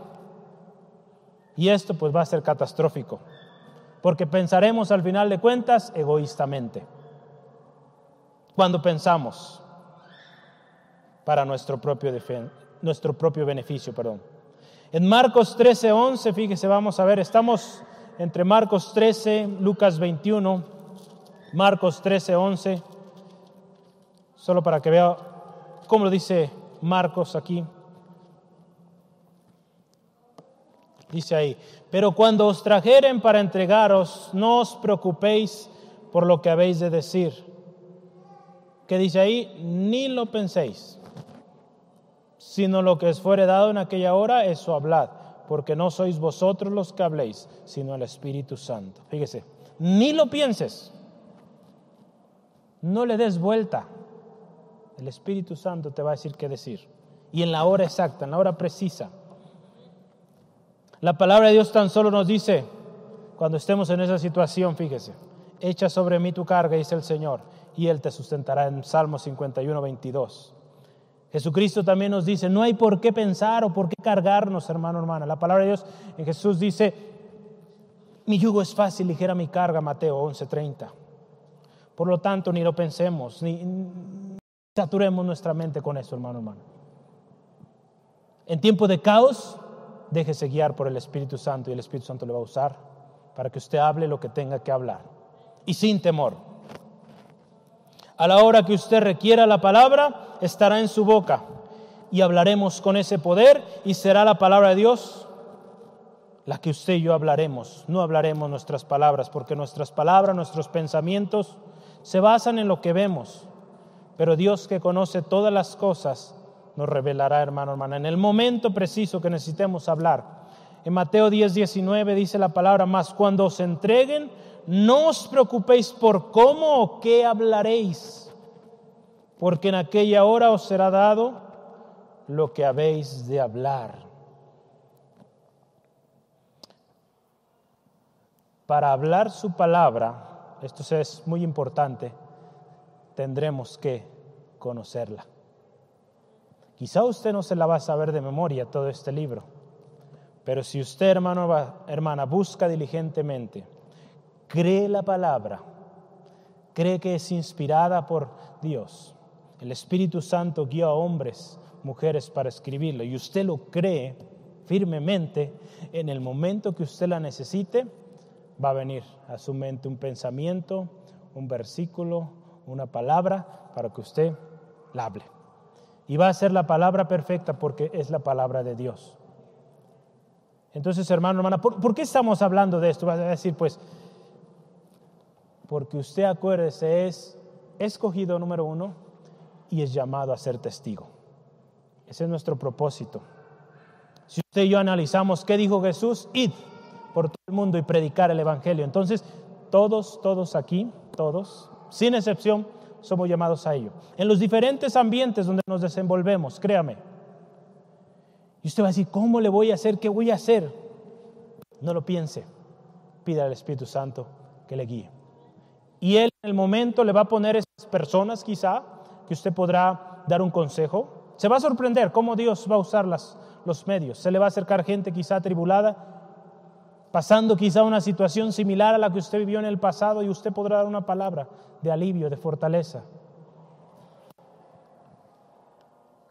Y esto pues va a ser catastrófico, porque pensaremos al final de cuentas egoístamente. Cuando pensamos para nuestro propio, nuestro propio beneficio, perdón. En Marcos 13:11, fíjese, vamos a ver, estamos entre Marcos 13, Lucas 21, Marcos 13, 11, solo para que vea cómo lo dice Marcos aquí. Dice ahí, pero cuando os trajeren para entregaros, no os preocupéis por lo que habéis de decir. Que dice ahí, ni lo penséis, sino lo que os fuere dado en aquella hora, eso hablad porque no sois vosotros los que habléis, sino el Espíritu Santo. Fíjese, ni lo pienses, no le des vuelta. El Espíritu Santo te va a decir qué decir. Y en la hora exacta, en la hora precisa. La palabra de Dios tan solo nos dice, cuando estemos en esa situación, fíjese, echa sobre mí tu carga, dice el Señor, y Él te sustentará en Salmo 51, 22. Jesucristo también nos dice, no hay por qué pensar o por qué cargarnos, hermano, hermana. La palabra de Dios en Jesús dice, mi yugo es fácil, ligera mi carga, Mateo 11:30. Por lo tanto, ni lo pensemos, ni, saturemos nuestra mente con eso, hermano, hermano. En tiempo de caos, déjese guiar por el Espíritu Santo y el Espíritu Santo le va a usar para que usted hable lo que tenga que hablar y sin temor. A la hora que usted requiera la palabra, estará en su boca y hablaremos con ese poder y será la palabra de Dios la que usted y yo hablaremos. No hablaremos nuestras palabras porque nuestras palabras, nuestros pensamientos se basan en lo que vemos. Pero Dios que conoce todas las cosas nos revelará, hermano, hermana, en el momento preciso que necesitemos hablar. En Mateo 10, 19 dice la palabra más, cuando os entreguen no os preocupéis por cómo o qué hablaréis, porque en aquella hora os será dado lo que habéis de hablar. Para hablar su palabra, esto es muy importante, tendremos que conocerla. Quizá usted no se la va a saber de memoria todo este libro, pero si usted, hermano, hermana, busca diligentemente, cree la palabra, cree que es inspirada por Dios. El Espíritu Santo guía a hombres, mujeres para escribirlo y usted lo cree firmemente, en el momento que usted la necesite, va a venir a su mente un pensamiento, un versículo, una palabra para que usted la hable. Y va a ser la palabra perfecta porque es la palabra de Dios. Entonces, hermano, hermana, ¿por, qué estamos hablando de esto? Vas a decir, pues, porque usted, acuérdese, es escogido número uno y es llamado a ser testigo. Ese es nuestro propósito. Si usted y yo analizamos qué dijo Jesús, id por todo el mundo y predicar el Evangelio. Entonces, todos, todos aquí, todos, sin excepción, somos llamados a ello. En los diferentes ambientes donde nos desenvolvemos, créame. Y usted va a decir, ¿cómo le voy a hacer? ¿Qué voy a hacer? No lo piense. Pida al Espíritu Santo que le guíe. Y Él en el momento le va a poner esas personas quizá que usted podrá dar un consejo. Se va a sorprender cómo Dios va a usar las, los medios. Se le va a acercar gente quizá atribulada pasando quizá una situación similar a la que usted vivió en el pasado y usted podrá dar una palabra de alivio, de fortaleza.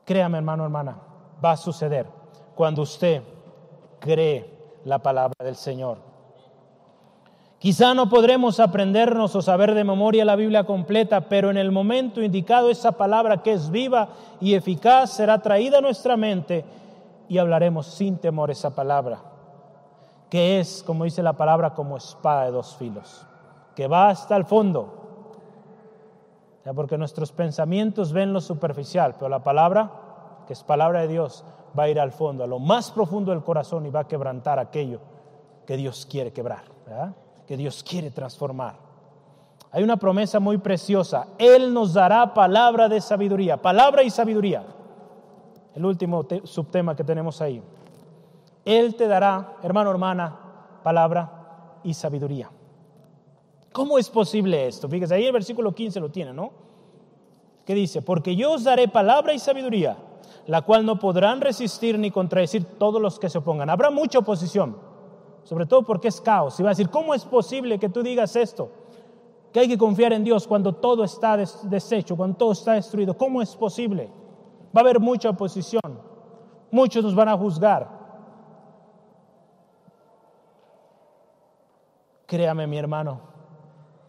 Créame hermano, hermana, va a suceder cuando usted cree la palabra del Señor. Quizá no podremos aprendernos o saber de memoria la Biblia completa, pero en el momento indicado esa palabra que es viva y eficaz será traída a nuestra mente y hablaremos sin temor esa palabra que es, como dice la palabra, como espada de dos filos, que va hasta el fondo. porque nuestros pensamientos ven lo superficial, pero la palabra, que es palabra de Dios, va a ir al fondo, a lo más profundo del corazón y va a quebrantar aquello que Dios quiere quebrar, que Dios quiere transformar. Hay una promesa muy preciosa. Él nos dará palabra de sabiduría, palabra y sabiduría. El último subtema que tenemos ahí. Él te dará, hermano, hermana, palabra y sabiduría. ¿Cómo es posible esto? Fíjese, ahí el versículo 15 lo tiene, ¿no? ¿Qué dice? Porque yo os daré palabra y sabiduría, la cual no podrán resistir ni contradecir todos los que se opongan. Habrá mucha oposición, sobre todo porque es caos. Y va a decir, ¿cómo es posible que tú digas esto? Que hay que confiar en Dios cuando todo está deshecho, cuando todo está destruido. ¿Cómo es posible? Va a haber mucha oposición. Muchos nos van a juzgar. Créame mi hermano,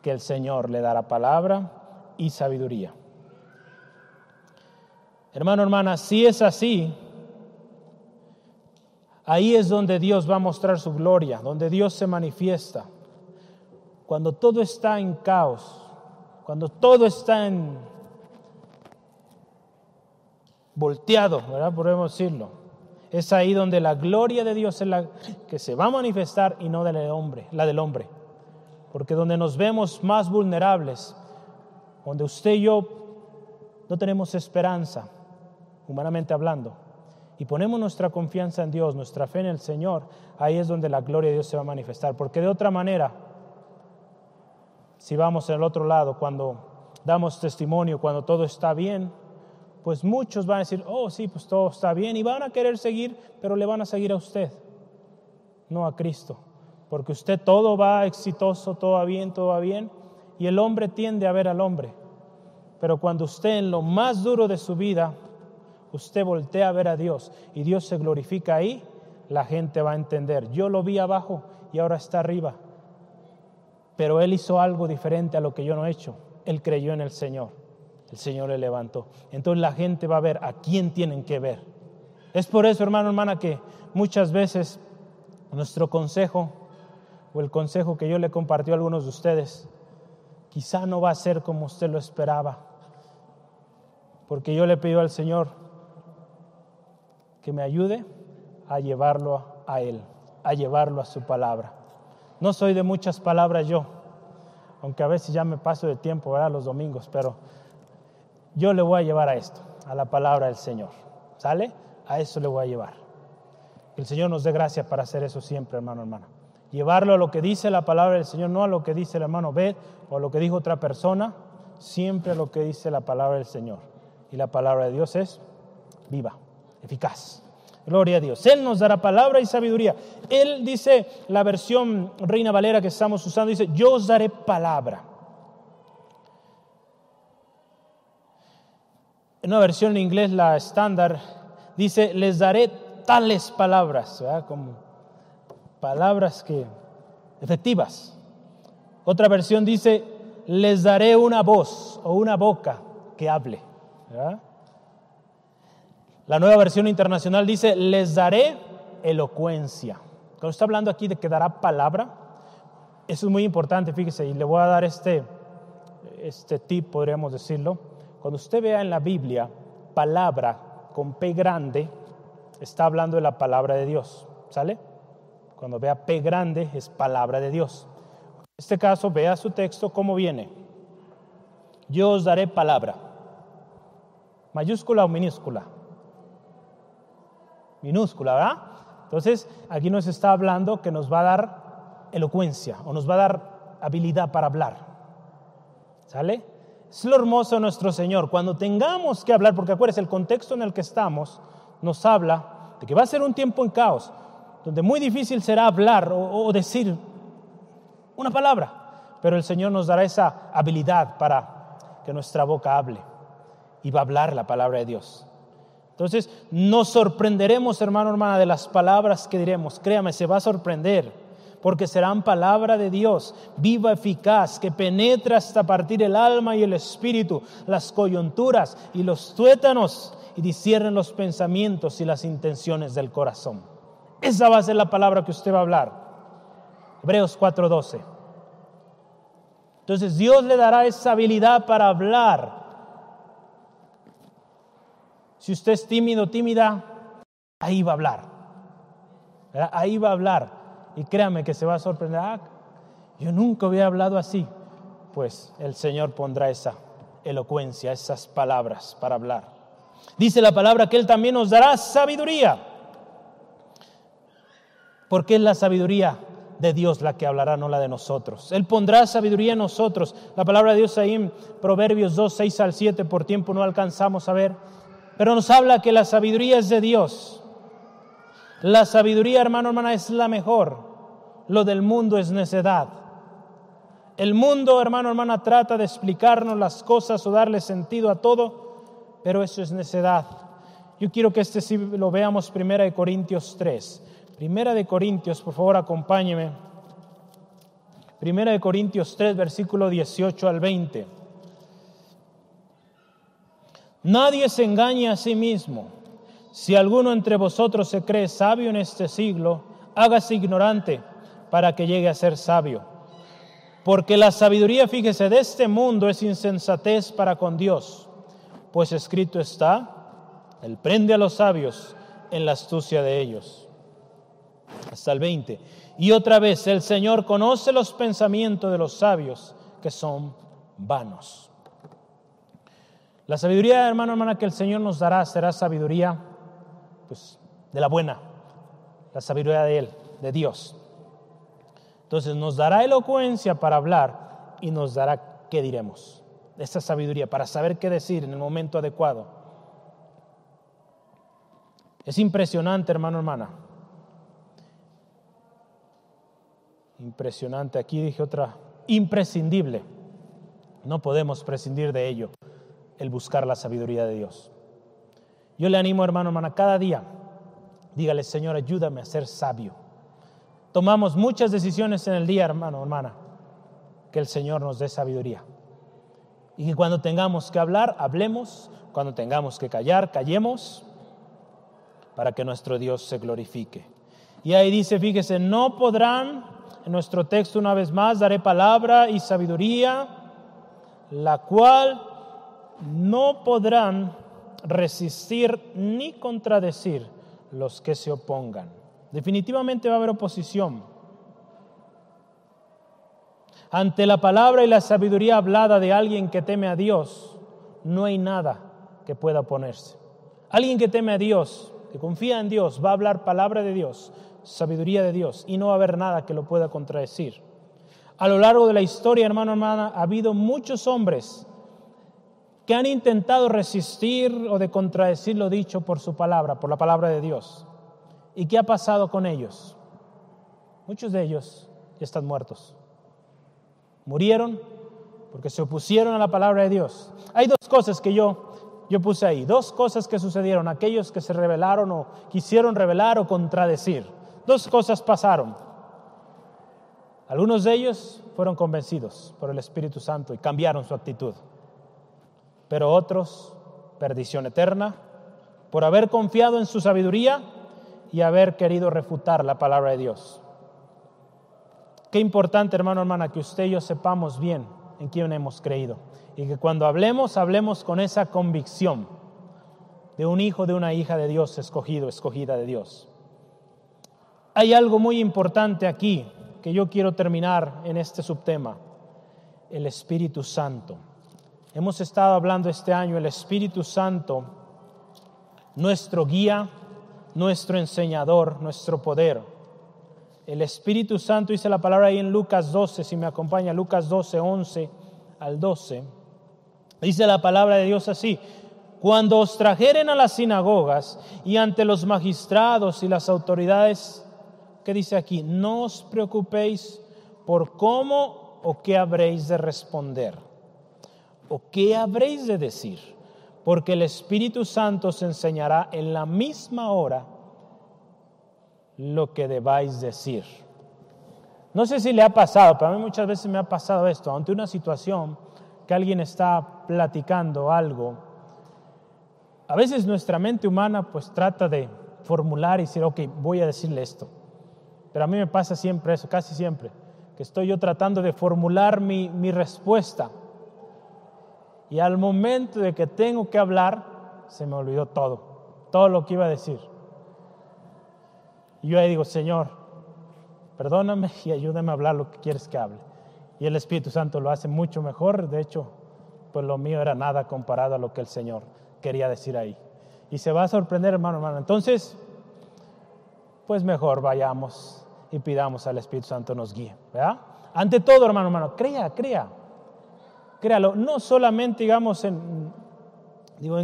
que el Señor le dará palabra y sabiduría. Hermano, hermana, si es así, ahí es donde Dios va a mostrar su gloria, donde Dios se manifiesta. Cuando todo está en caos, cuando todo está en volteado, ¿verdad? Podemos decirlo. Es ahí donde la gloria de Dios es la que se va a manifestar y no de la, hombre, la del hombre. Porque donde nos vemos más vulnerables, donde usted y yo no tenemos esperanza, humanamente hablando, y ponemos nuestra confianza en Dios, nuestra fe en el Señor, ahí es donde la gloria de Dios se va a manifestar. Porque de otra manera, si vamos al otro lado, cuando damos testimonio, cuando todo está bien, pues muchos van a decir, oh sí, pues todo está bien y van a querer seguir, pero le van a seguir a usted, no a Cristo, porque usted todo va exitoso, todo va bien, todo va bien, y el hombre tiende a ver al hombre, pero cuando usted en lo más duro de su vida, usted voltea a ver a Dios y Dios se glorifica ahí, la gente va a entender, yo lo vi abajo y ahora está arriba, pero Él hizo algo diferente a lo que yo no he hecho, Él creyó en el Señor el Señor le levantó. Entonces la gente va a ver a quién tienen que ver. Es por eso, hermano, hermana, que muchas veces nuestro consejo o el consejo que yo le compartí a algunos de ustedes, quizá no va a ser como usted lo esperaba. Porque yo le pido al Señor que me ayude a llevarlo a Él, a llevarlo a su palabra. No soy de muchas palabras yo, aunque a veces ya me paso de tiempo, ¿verdad? Los domingos, pero yo le voy a llevar a esto, a la palabra del Señor. ¿Sale? A eso le voy a llevar. Que el Señor nos dé gracia para hacer eso siempre, hermano, hermana. Llevarlo a lo que dice la palabra del Señor, no a lo que dice el hermano Bet o a lo que dijo otra persona, siempre a lo que dice la palabra del Señor. Y la palabra de Dios es viva, eficaz. Gloria a Dios. Él nos dará palabra y sabiduría. Él dice, la versión Reina Valera que estamos usando, dice, yo os daré palabra. En una versión en inglés, la estándar, dice, les daré tales palabras, como palabras que efectivas. Otra versión dice, les daré una voz o una boca que hable. La nueva versión internacional dice, les daré elocuencia. Cuando está hablando aquí de que dará palabra, eso es muy importante, fíjese, y le voy a dar este, este tip, podríamos decirlo. Cuando usted vea en la Biblia palabra con P grande, está hablando de la palabra de Dios, ¿sale? Cuando vea P grande es palabra de Dios. En este caso, vea su texto cómo viene. Yo os daré palabra. ¿Mayúscula o minúscula? Minúscula, ¿verdad? Entonces, aquí nos está hablando que nos va a dar elocuencia o nos va a dar habilidad para hablar. ¿Sale? Es lo hermoso de nuestro Señor. Cuando tengamos que hablar, porque acuérdense, el contexto en el que estamos nos habla de que va a ser un tiempo en caos, donde muy difícil será hablar o, decir una palabra, pero el Señor nos dará esa habilidad para que nuestra boca hable y va a hablar la palabra de Dios. Entonces, nos sorprenderemos, hermano, hermana, de las palabras que diremos. Créame, se va a sorprender porque serán palabra de Dios, viva, eficaz, que penetra hasta partir el alma y el espíritu, las coyunturas y los tuétanos, y disciernen los pensamientos y las intenciones del corazón. Esa va a ser la palabra que usted va a hablar. Hebreos 4:12. Entonces Dios le dará esa habilidad para hablar. Si usted es tímido, tímida, ahí va a hablar. Ahí va a hablar. Y créame que se va a sorprender. Ah, yo nunca había hablado así. Pues el Señor pondrá esa elocuencia, esas palabras para hablar. Dice la palabra que Él también nos dará sabiduría. Porque es la sabiduría de Dios la que hablará, no la de nosotros. Él pondrá sabiduría en nosotros. La palabra de Dios ahí en Proverbios 2, 6 al 7, por tiempo no alcanzamos a ver. Pero nos habla que la sabiduría es de Dios. La sabiduría, hermano, hermana, es la mejor. Lo del mundo es necedad. El mundo, hermano, hermana, trata de explicarnos las cosas o darle sentido a todo, pero eso es necedad. Yo quiero que este sí lo veamos primera de Corintios 3. Primera de Corintios, por favor, acompáñeme. Primera de Corintios 3, versículo 18 al 20. Nadie se engaña a sí mismo. Si alguno entre vosotros se cree sabio en este siglo, hágase ignorante para que llegue a ser sabio. Porque la sabiduría, fíjese, de este mundo es insensatez para con Dios, pues escrito está, Él prende a los sabios en la astucia de ellos. Hasta el 20. Y otra vez, el Señor conoce los pensamientos de los sabios que son vanos. La sabiduría, hermano, hermana, que el Señor nos dará será sabiduría pues, de la buena, la sabiduría de Él, de Dios. Entonces nos dará elocuencia para hablar y nos dará qué diremos. Esa sabiduría para saber qué decir en el momento adecuado. Es impresionante, hermano, hermana. Impresionante. Aquí dije otra, imprescindible. No podemos prescindir de ello, el buscar la sabiduría de Dios. Yo le animo, hermano, hermana, cada día, dígale, Señor, ayúdame a ser sabio. Tomamos muchas decisiones en el día, hermano, hermana, que el Señor nos dé sabiduría. Y que cuando tengamos que hablar, hablemos, cuando tengamos que callar, callemos, para que nuestro Dios se glorifique. Y ahí dice, fíjese, no podrán, en nuestro texto una vez más, daré palabra y sabiduría, la cual no podrán resistir ni contradecir los que se opongan. Definitivamente va a haber oposición. Ante la palabra y la sabiduría hablada de alguien que teme a Dios, no hay nada que pueda oponerse. Alguien que teme a Dios, que confía en Dios, va a hablar palabra de Dios, sabiduría de Dios, y no va a haber nada que lo pueda contradecir. A lo largo de la historia, hermano, hermana, ha habido muchos hombres que han intentado resistir o de contradecir lo dicho por su palabra, por la palabra de Dios. ¿Y qué ha pasado con ellos? Muchos de ellos ya están muertos. Murieron porque se opusieron a la palabra de Dios. Hay dos cosas que yo, yo puse ahí, dos cosas que sucedieron, aquellos que se rebelaron o quisieron revelar o contradecir. Dos cosas pasaron. Algunos de ellos fueron convencidos por el Espíritu Santo y cambiaron su actitud pero otros perdición eterna por haber confiado en su sabiduría y haber querido refutar la palabra de Dios. Qué importante, hermano, hermana, que usted y yo sepamos bien en quién hemos creído y que cuando hablemos, hablemos con esa convicción de un hijo, de una hija de Dios escogido, escogida de Dios. Hay algo muy importante aquí que yo quiero terminar en este subtema, el Espíritu Santo. Hemos estado hablando este año, el Espíritu Santo, nuestro guía, nuestro enseñador, nuestro poder. El Espíritu Santo dice la palabra ahí en Lucas 12, si me acompaña, Lucas 12, 11 al 12. Dice la palabra de Dios así, cuando os trajeren a las sinagogas y ante los magistrados y las autoridades, ¿qué dice aquí? No os preocupéis por cómo o qué habréis de responder o qué habréis de decir, porque el Espíritu Santo os enseñará en la misma hora lo que debáis decir. No sé si le ha pasado, pero a mí muchas veces me ha pasado esto, ante una situación que alguien está platicando algo, a veces nuestra mente humana pues trata de formular y decir, ok, voy a decirle esto. Pero a mí me pasa siempre eso, casi siempre, que estoy yo tratando de formular mi, mi respuesta. Y al momento de que tengo que hablar, se me olvidó todo, todo lo que iba a decir. Y yo ahí digo, Señor, perdóname y ayúdame a hablar lo que quieres que hable. Y el Espíritu Santo lo hace mucho mejor. De hecho, pues lo mío era nada comparado a lo que el Señor quería decir ahí. Y se va a sorprender, hermano, hermano. Entonces, pues mejor vayamos y pidamos al Espíritu Santo nos guíe. Ante todo, hermano, hermano, crea, crea. Créalo. No solamente, digamos, en, digo,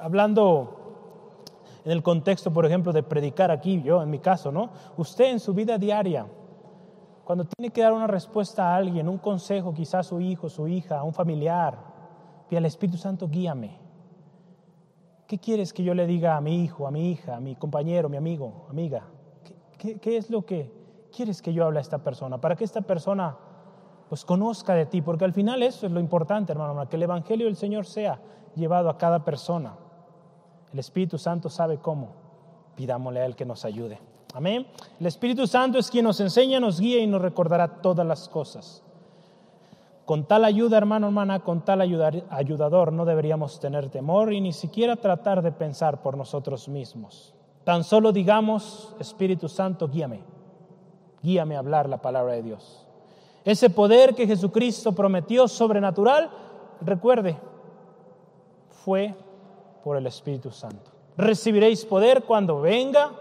hablando en el contexto, por ejemplo, de predicar aquí, yo en mi caso, ¿no? Usted en su vida diaria, cuando tiene que dar una respuesta a alguien, un consejo, quizás a su hijo, su hija, a un familiar, pide al Espíritu Santo, guíame. ¿Qué quieres que yo le diga a mi hijo, a mi hija, a mi compañero, mi amigo, amiga? ¿Qué, qué, es lo que quieres que yo hable a esta persona? Para que esta persona pues conozca de ti, porque al final eso es lo importante, hermano, que el Evangelio del Señor sea llevado a cada persona. El Espíritu Santo sabe cómo. Pidámosle a Él que nos ayude. Amén. El Espíritu Santo es quien nos enseña, nos guía y nos recordará todas las cosas. Con tal ayuda, hermano, hermana, con tal ayudador, no deberíamos tener temor y ni siquiera tratar de pensar por nosotros mismos. Tan solo digamos, Espíritu Santo, guíame. Guíame a hablar la palabra de Dios. Ese poder que Jesucristo prometió sobrenatural, recuerde, fue por el Espíritu Santo. Recibiréis poder cuando venga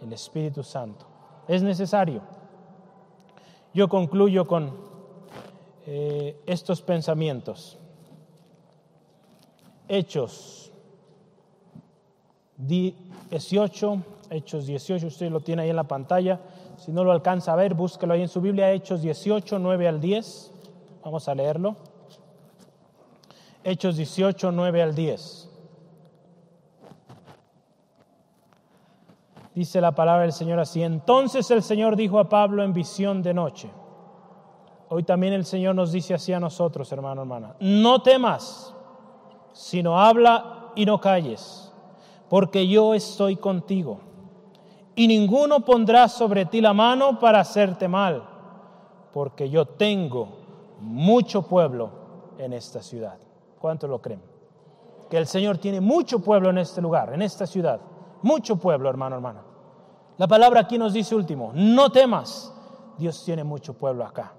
el Espíritu Santo. Es necesario. Yo concluyo con eh, estos pensamientos. Hechos 18, Hechos 18, usted lo tiene ahí en la pantalla. Si no lo alcanza a ver, búsquelo ahí en su Biblia, Hechos 18, 9 al 10. Vamos a leerlo. Hechos 18, 9 al 10. Dice la palabra del Señor así. Entonces el Señor dijo a Pablo en visión de noche. Hoy también el Señor nos dice así a nosotros, hermano, hermana. No temas, sino habla y no calles, porque yo estoy contigo. Y ninguno pondrá sobre ti la mano para hacerte mal, porque yo tengo mucho pueblo en esta ciudad. ¿Cuánto lo creen? Que el Señor tiene mucho pueblo en este lugar, en esta ciudad. Mucho pueblo, hermano, hermana. La palabra aquí nos dice último, no temas. Dios tiene mucho pueblo acá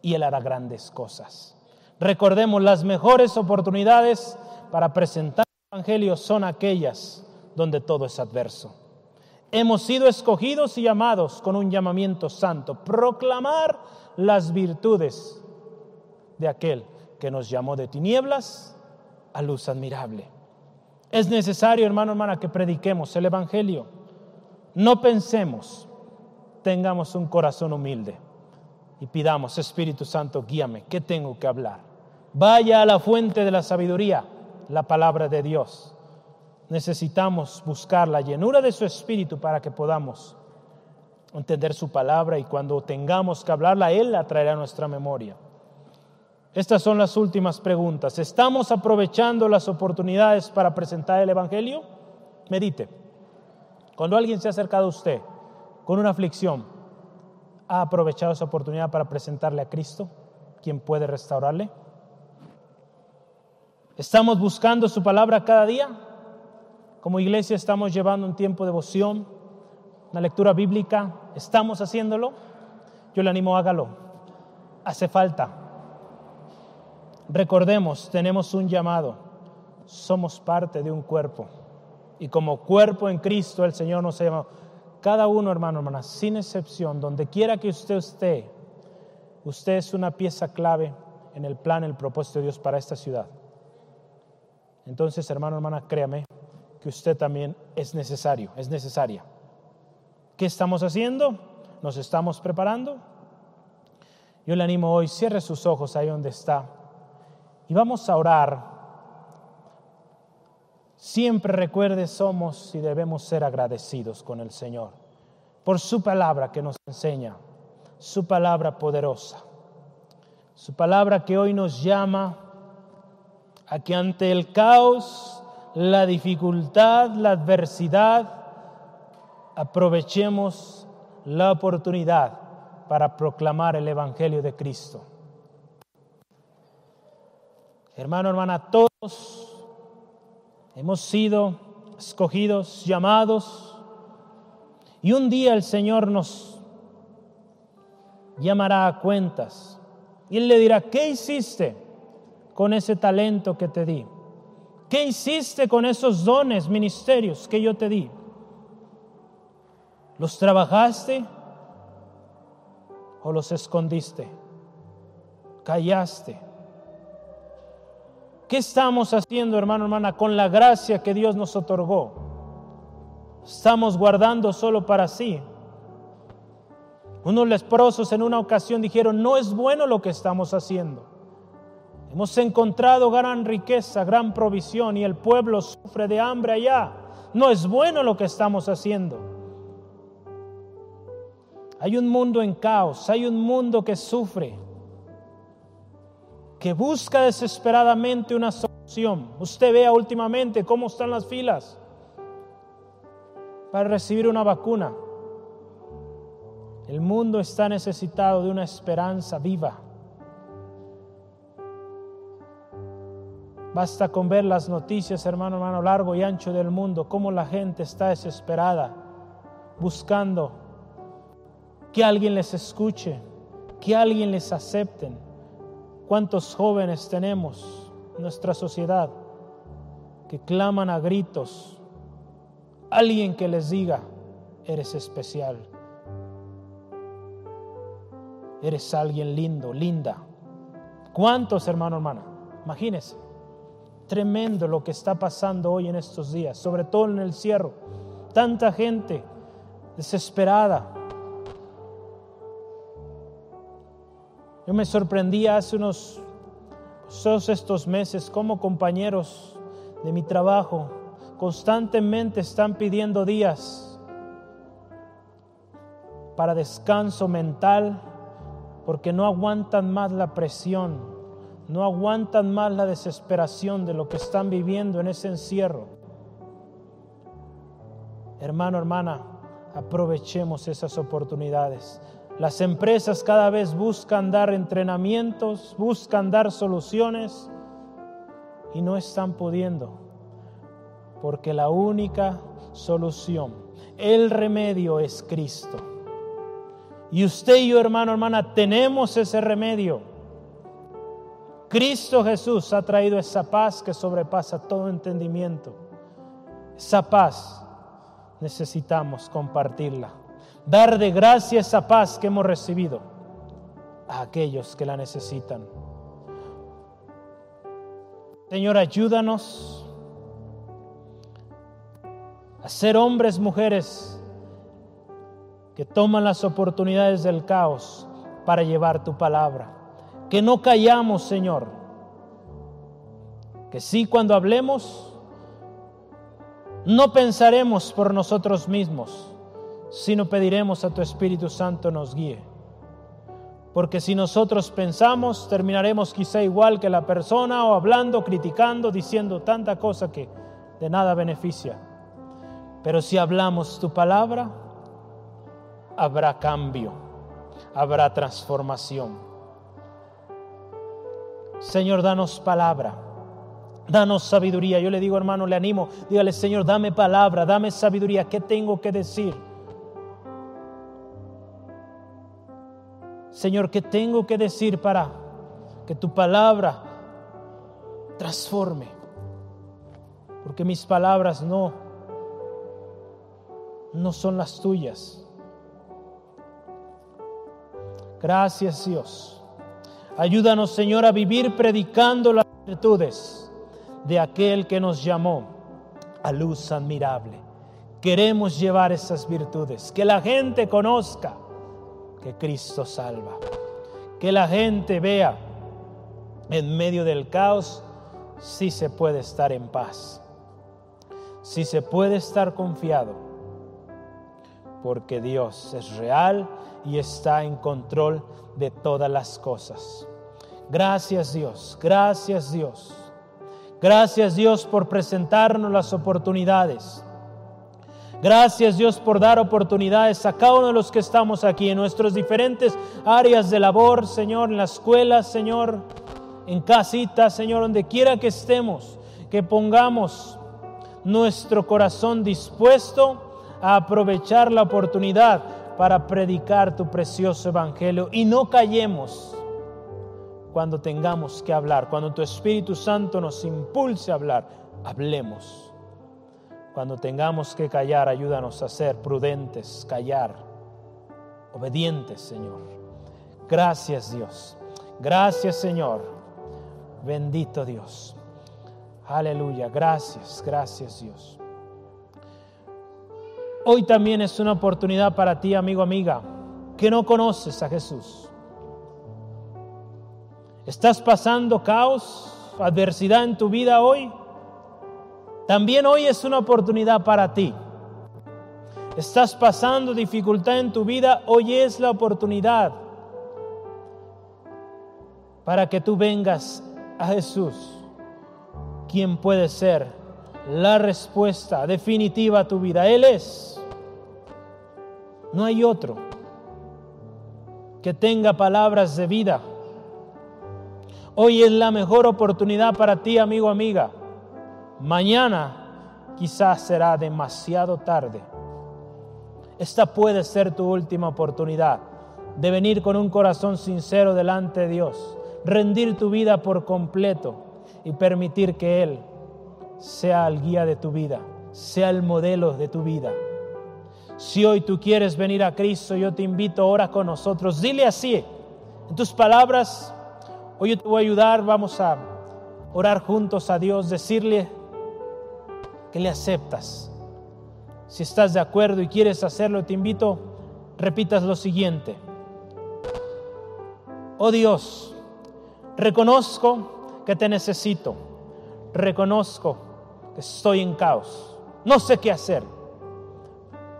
y Él hará grandes cosas. Recordemos, las mejores oportunidades para presentar el Evangelio son aquellas donde todo es adverso. Hemos sido escogidos y llamados con un llamamiento santo, proclamar las virtudes de aquel que nos llamó de tinieblas a luz admirable. Es necesario, hermano, hermana, que prediquemos el Evangelio no pensemos, tengamos un corazón humilde y pidamos, Espíritu Santo, guíame, ¿qué tengo que hablar? Vaya a la fuente de la sabiduría, la palabra de Dios. Necesitamos buscar la llenura de su Espíritu para que podamos entender su palabra y cuando tengamos que hablarla, Él la traerá a nuestra memoria. Estas son las últimas preguntas. ¿Estamos aprovechando las oportunidades para presentar el Evangelio? Medite. Cuando alguien se ha acercado a usted con una aflicción, ¿ha aprovechado esa oportunidad para presentarle a Cristo, quien puede restaurarle? ¿Estamos buscando su palabra cada día? Como iglesia estamos llevando un tiempo de devoción, una lectura bíblica. ¿Estamos haciéndolo? Yo le animo, hágalo. Hace falta. Recordemos, tenemos un llamado. Somos parte de un cuerpo. Y como cuerpo en Cristo, el Señor nos ha llamado. Cada uno, hermano, hermana, sin excepción, donde quiera que usted esté, usted es una pieza clave en el plan, el propósito de Dios para esta ciudad. Entonces, hermano, hermana, créame usted también es necesario, es necesaria. ¿Qué estamos haciendo? ¿Nos estamos preparando? Yo le animo hoy, cierre sus ojos ahí donde está y vamos a orar. Siempre recuerde, somos y debemos ser agradecidos con el Señor por su palabra que nos enseña, su palabra poderosa, su palabra que hoy nos llama a que ante el caos, la dificultad, la adversidad, aprovechemos la oportunidad para proclamar el Evangelio de Cristo. Hermano, hermana, todos hemos sido escogidos, llamados, y un día el Señor nos llamará a cuentas y Él le dirá, ¿qué hiciste con ese talento que te di? ¿Qué hiciste con esos dones, ministerios que yo te di? ¿Los trabajaste o los escondiste? ¿Callaste? ¿Qué estamos haciendo, hermano, hermana, con la gracia que Dios nos otorgó? Estamos guardando solo para sí. Unos leprosos en una ocasión dijeron, no es bueno lo que estamos haciendo. Hemos encontrado gran riqueza, gran provisión y el pueblo sufre de hambre allá. No es bueno lo que estamos haciendo. Hay un mundo en caos, hay un mundo que sufre, que busca desesperadamente una solución. Usted vea últimamente cómo están las filas para recibir una vacuna. El mundo está necesitado de una esperanza viva. Basta con ver las noticias, hermano, hermano, largo y ancho del mundo, cómo la gente está desesperada, buscando que alguien les escuche, que alguien les acepten. ¿Cuántos jóvenes tenemos en nuestra sociedad que claman a gritos? Alguien que les diga, eres especial. Eres alguien lindo, linda. ¿Cuántos, hermano, hermana? Imagínense. Tremendo lo que está pasando hoy en estos días, sobre todo en el cierro. Tanta gente desesperada, Yo me sorprendí hace unos todos estos meses como compañeros de mi trabajo constantemente están pidiendo días para descanso mental porque no aguantan más la presión, no aguantan más la desesperación de lo que están viviendo en ese encierro. Hermano, hermana, aprovechemos esas oportunidades. Las empresas cada vez buscan dar entrenamientos, buscan dar soluciones y no están pudiendo. Porque la única solución, el remedio es Cristo. Y usted y yo, hermano, hermana, tenemos ese remedio. Cristo Jesús ha traído esa paz que sobrepasa todo entendimiento. Esa paz necesitamos compartirla dar de gracia esa paz que hemos recibido a aquellos que la necesitan. Señor, ayúdanos a ser hombres, mujeres que toman las oportunidades del caos para llevar tu palabra. Que no callamos, Señor. Que sí cuando hablemos, no pensaremos por nosotros mismos, sino pediremos a tu Espíritu Santo nos guíe. Porque si nosotros pensamos, terminaremos quizá igual que la persona o hablando, criticando, diciendo tanta cosa que de nada beneficia. Pero si hablamos tu palabra, habrá cambio, habrá transformación. Señor, danos palabra, danos sabiduría. Yo le digo, hermano, le animo, dígale, Señor, dame palabra, dame sabiduría. ¿Qué tengo que decir? Señor, ¿qué tengo que decir para que tu palabra transforme? Porque mis palabras no, no son las tuyas. Gracias Dios. Ayúdanos Señor a vivir predicando las virtudes de aquel que nos llamó a luz admirable. Queremos llevar esas virtudes, que la gente conozca que Cristo salva, que la gente vea en medio del caos si se puede estar en paz, si se puede estar confiado, porque Dios es real y está en control de todas las cosas. Gracias Dios, gracias Dios. Gracias Dios por presentarnos las oportunidades. Gracias Dios por dar oportunidades a cada uno de los que estamos aquí en nuestras diferentes áreas de labor, Señor, en la escuela, Señor, en casita, Señor, donde quiera que estemos, que pongamos nuestro corazón dispuesto a aprovechar la oportunidad para predicar tu precioso evangelio y no callemos cuando tengamos que hablar, cuando tu Espíritu Santo nos impulse a hablar, hablemos. Cuando tengamos que callar, ayúdanos a ser prudentes, callar, obedientes, Señor. Gracias Dios. Gracias Señor. Bendito Dios. Aleluya. Gracias, gracias Dios. Hoy también es una oportunidad para ti, amigo, amiga, que no conoces a Jesús. ¿Estás pasando caos, adversidad en tu vida hoy? También hoy es una oportunidad para ti. ¿Estás pasando dificultad en tu vida? Hoy es la oportunidad para que tú vengas a Jesús, quien puede ser la respuesta definitiva a tu vida. Él es. No hay otro que tenga palabras de vida. Hoy es la mejor oportunidad para ti, amigo, amiga. Mañana quizás será demasiado tarde. Esta puede ser tu última oportunidad de venir con un corazón sincero delante de Dios, rendir tu vida por completo y permitir que Él sea el guía de tu vida, sea el modelo de tu vida. Si hoy tú quieres venir a Cristo, yo te invito, ora con nosotros. Dile así, en tus palabras, hoy yo te voy a ayudar, vamos a orar juntos a Dios, decirle que le aceptas. Si estás de acuerdo y quieres hacerlo, te invito, repitas lo siguiente. Oh Dios, reconozco que te necesito, reconozco que estoy en caos, no sé qué hacer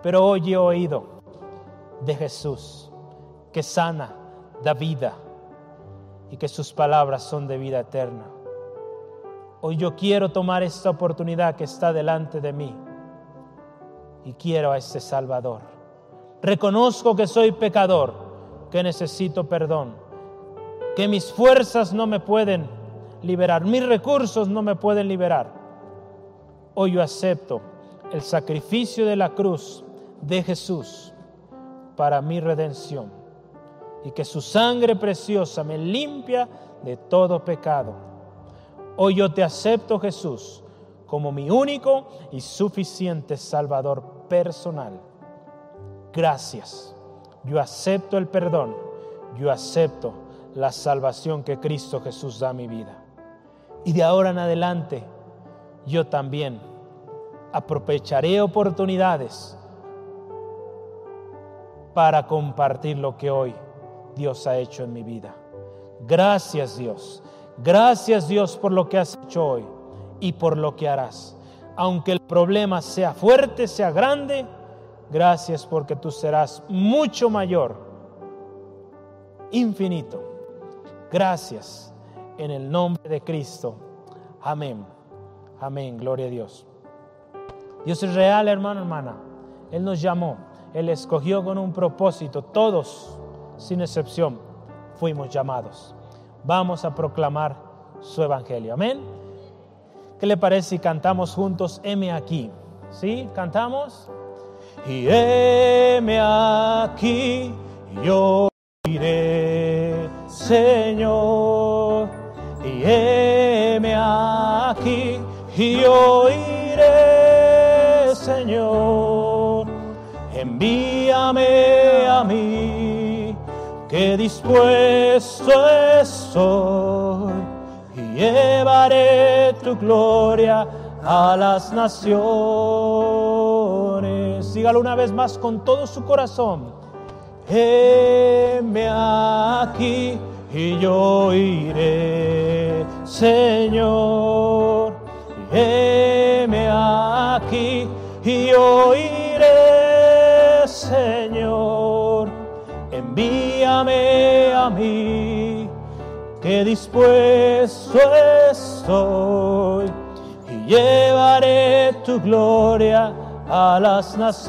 pero hoy he oído de Jesús que sana, da vida y que sus palabras son de vida eterna. Hoy yo quiero tomar esta oportunidad que está delante de mí y quiero a este Salvador. Reconozco que soy pecador, que necesito perdón, que mis fuerzas no me pueden liberar, mis recursos no me pueden liberar. Hoy yo acepto el sacrificio de la cruz de Jesús para mi redención y que su sangre preciosa me limpia de todo pecado. Hoy yo te acepto Jesús como mi único y suficiente Salvador personal. Gracias. Yo acepto el perdón. Yo acepto la salvación que Cristo Jesús da a mi vida. Y de ahora en adelante yo también aprovecharé oportunidades para compartir lo que hoy Dios ha hecho en mi vida. Gracias Dios. Gracias Dios por lo que has hecho hoy y por lo que harás. Aunque el problema sea fuerte, sea grande, gracias porque tú serás mucho mayor, infinito. Gracias en el nombre de Cristo. Amén. Amén. Gloria a Dios. Dios es real, hermano, hermana. Él nos llamó, Él escogió con un propósito. Todos, sin excepción, fuimos llamados. Vamos a proclamar su evangelio. Amén. ¿Qué le parece si cantamos juntos, M aquí? ¿Sí? ¿Cantamos? Y heme aquí, yo iré, Señor. Y heme aquí, yo iré, Señor. Envíame a mí, que dispuesto estoy, y llevaré tu gloria a las naciones. Dígalo una vez más con todo su corazón. Heme aquí y yo iré, Señor. Heme aquí y yo iré, Señor. Envíame a mí, que dispuesto estoy llevaré tu gloria a las naciones.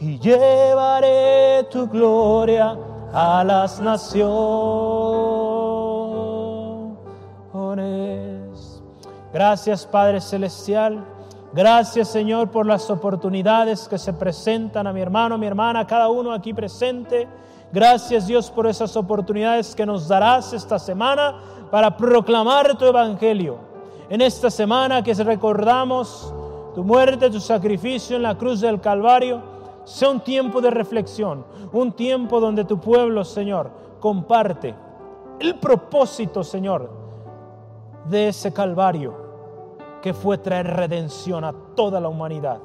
Y llevaré tu gloria a las naciones. Gracias Padre Celestial. Gracias Señor por las oportunidades que se presentan a mi hermano, a mi hermana, a cada uno aquí presente. Gracias Dios por esas oportunidades que nos darás esta semana para proclamar tu evangelio. En esta semana que recordamos tu muerte, tu sacrificio en la cruz del Calvario, sea un tiempo de reflexión, un tiempo donde tu pueblo, Señor, comparte el propósito, Señor, de ese Calvario que fue traer redención a toda la humanidad.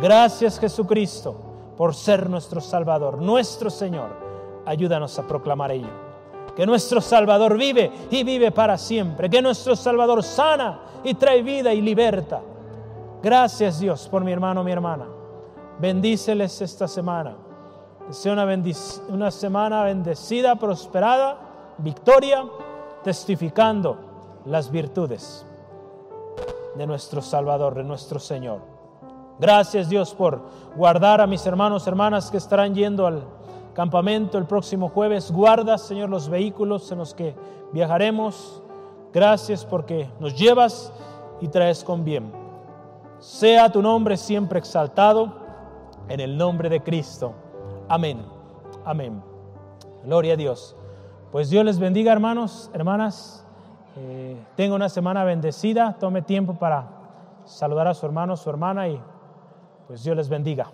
Gracias Jesucristo por ser nuestro Salvador, nuestro Señor. Ayúdanos a proclamar ello que nuestro Salvador vive y vive para siempre, que nuestro Salvador sana y trae vida y liberta. Gracias Dios por mi hermano, mi hermana. Bendíceles esta semana. Sea una, una semana bendecida, prosperada, victoria, testificando las virtudes de nuestro Salvador, de nuestro Señor. Gracias Dios por guardar a mis hermanos, hermanas que estarán yendo al campamento el próximo jueves. Guarda, Señor, los vehículos en los que viajaremos. Gracias porque nos llevas y traes con bien. Sea tu nombre siempre exaltado en el nombre de Cristo. Amén. Amén. Gloria a Dios. Pues Dios les bendiga, hermanos, hermanas. Eh, tenga una semana bendecida. Tome tiempo para saludar a su hermano, su hermana y pues Dios les bendiga.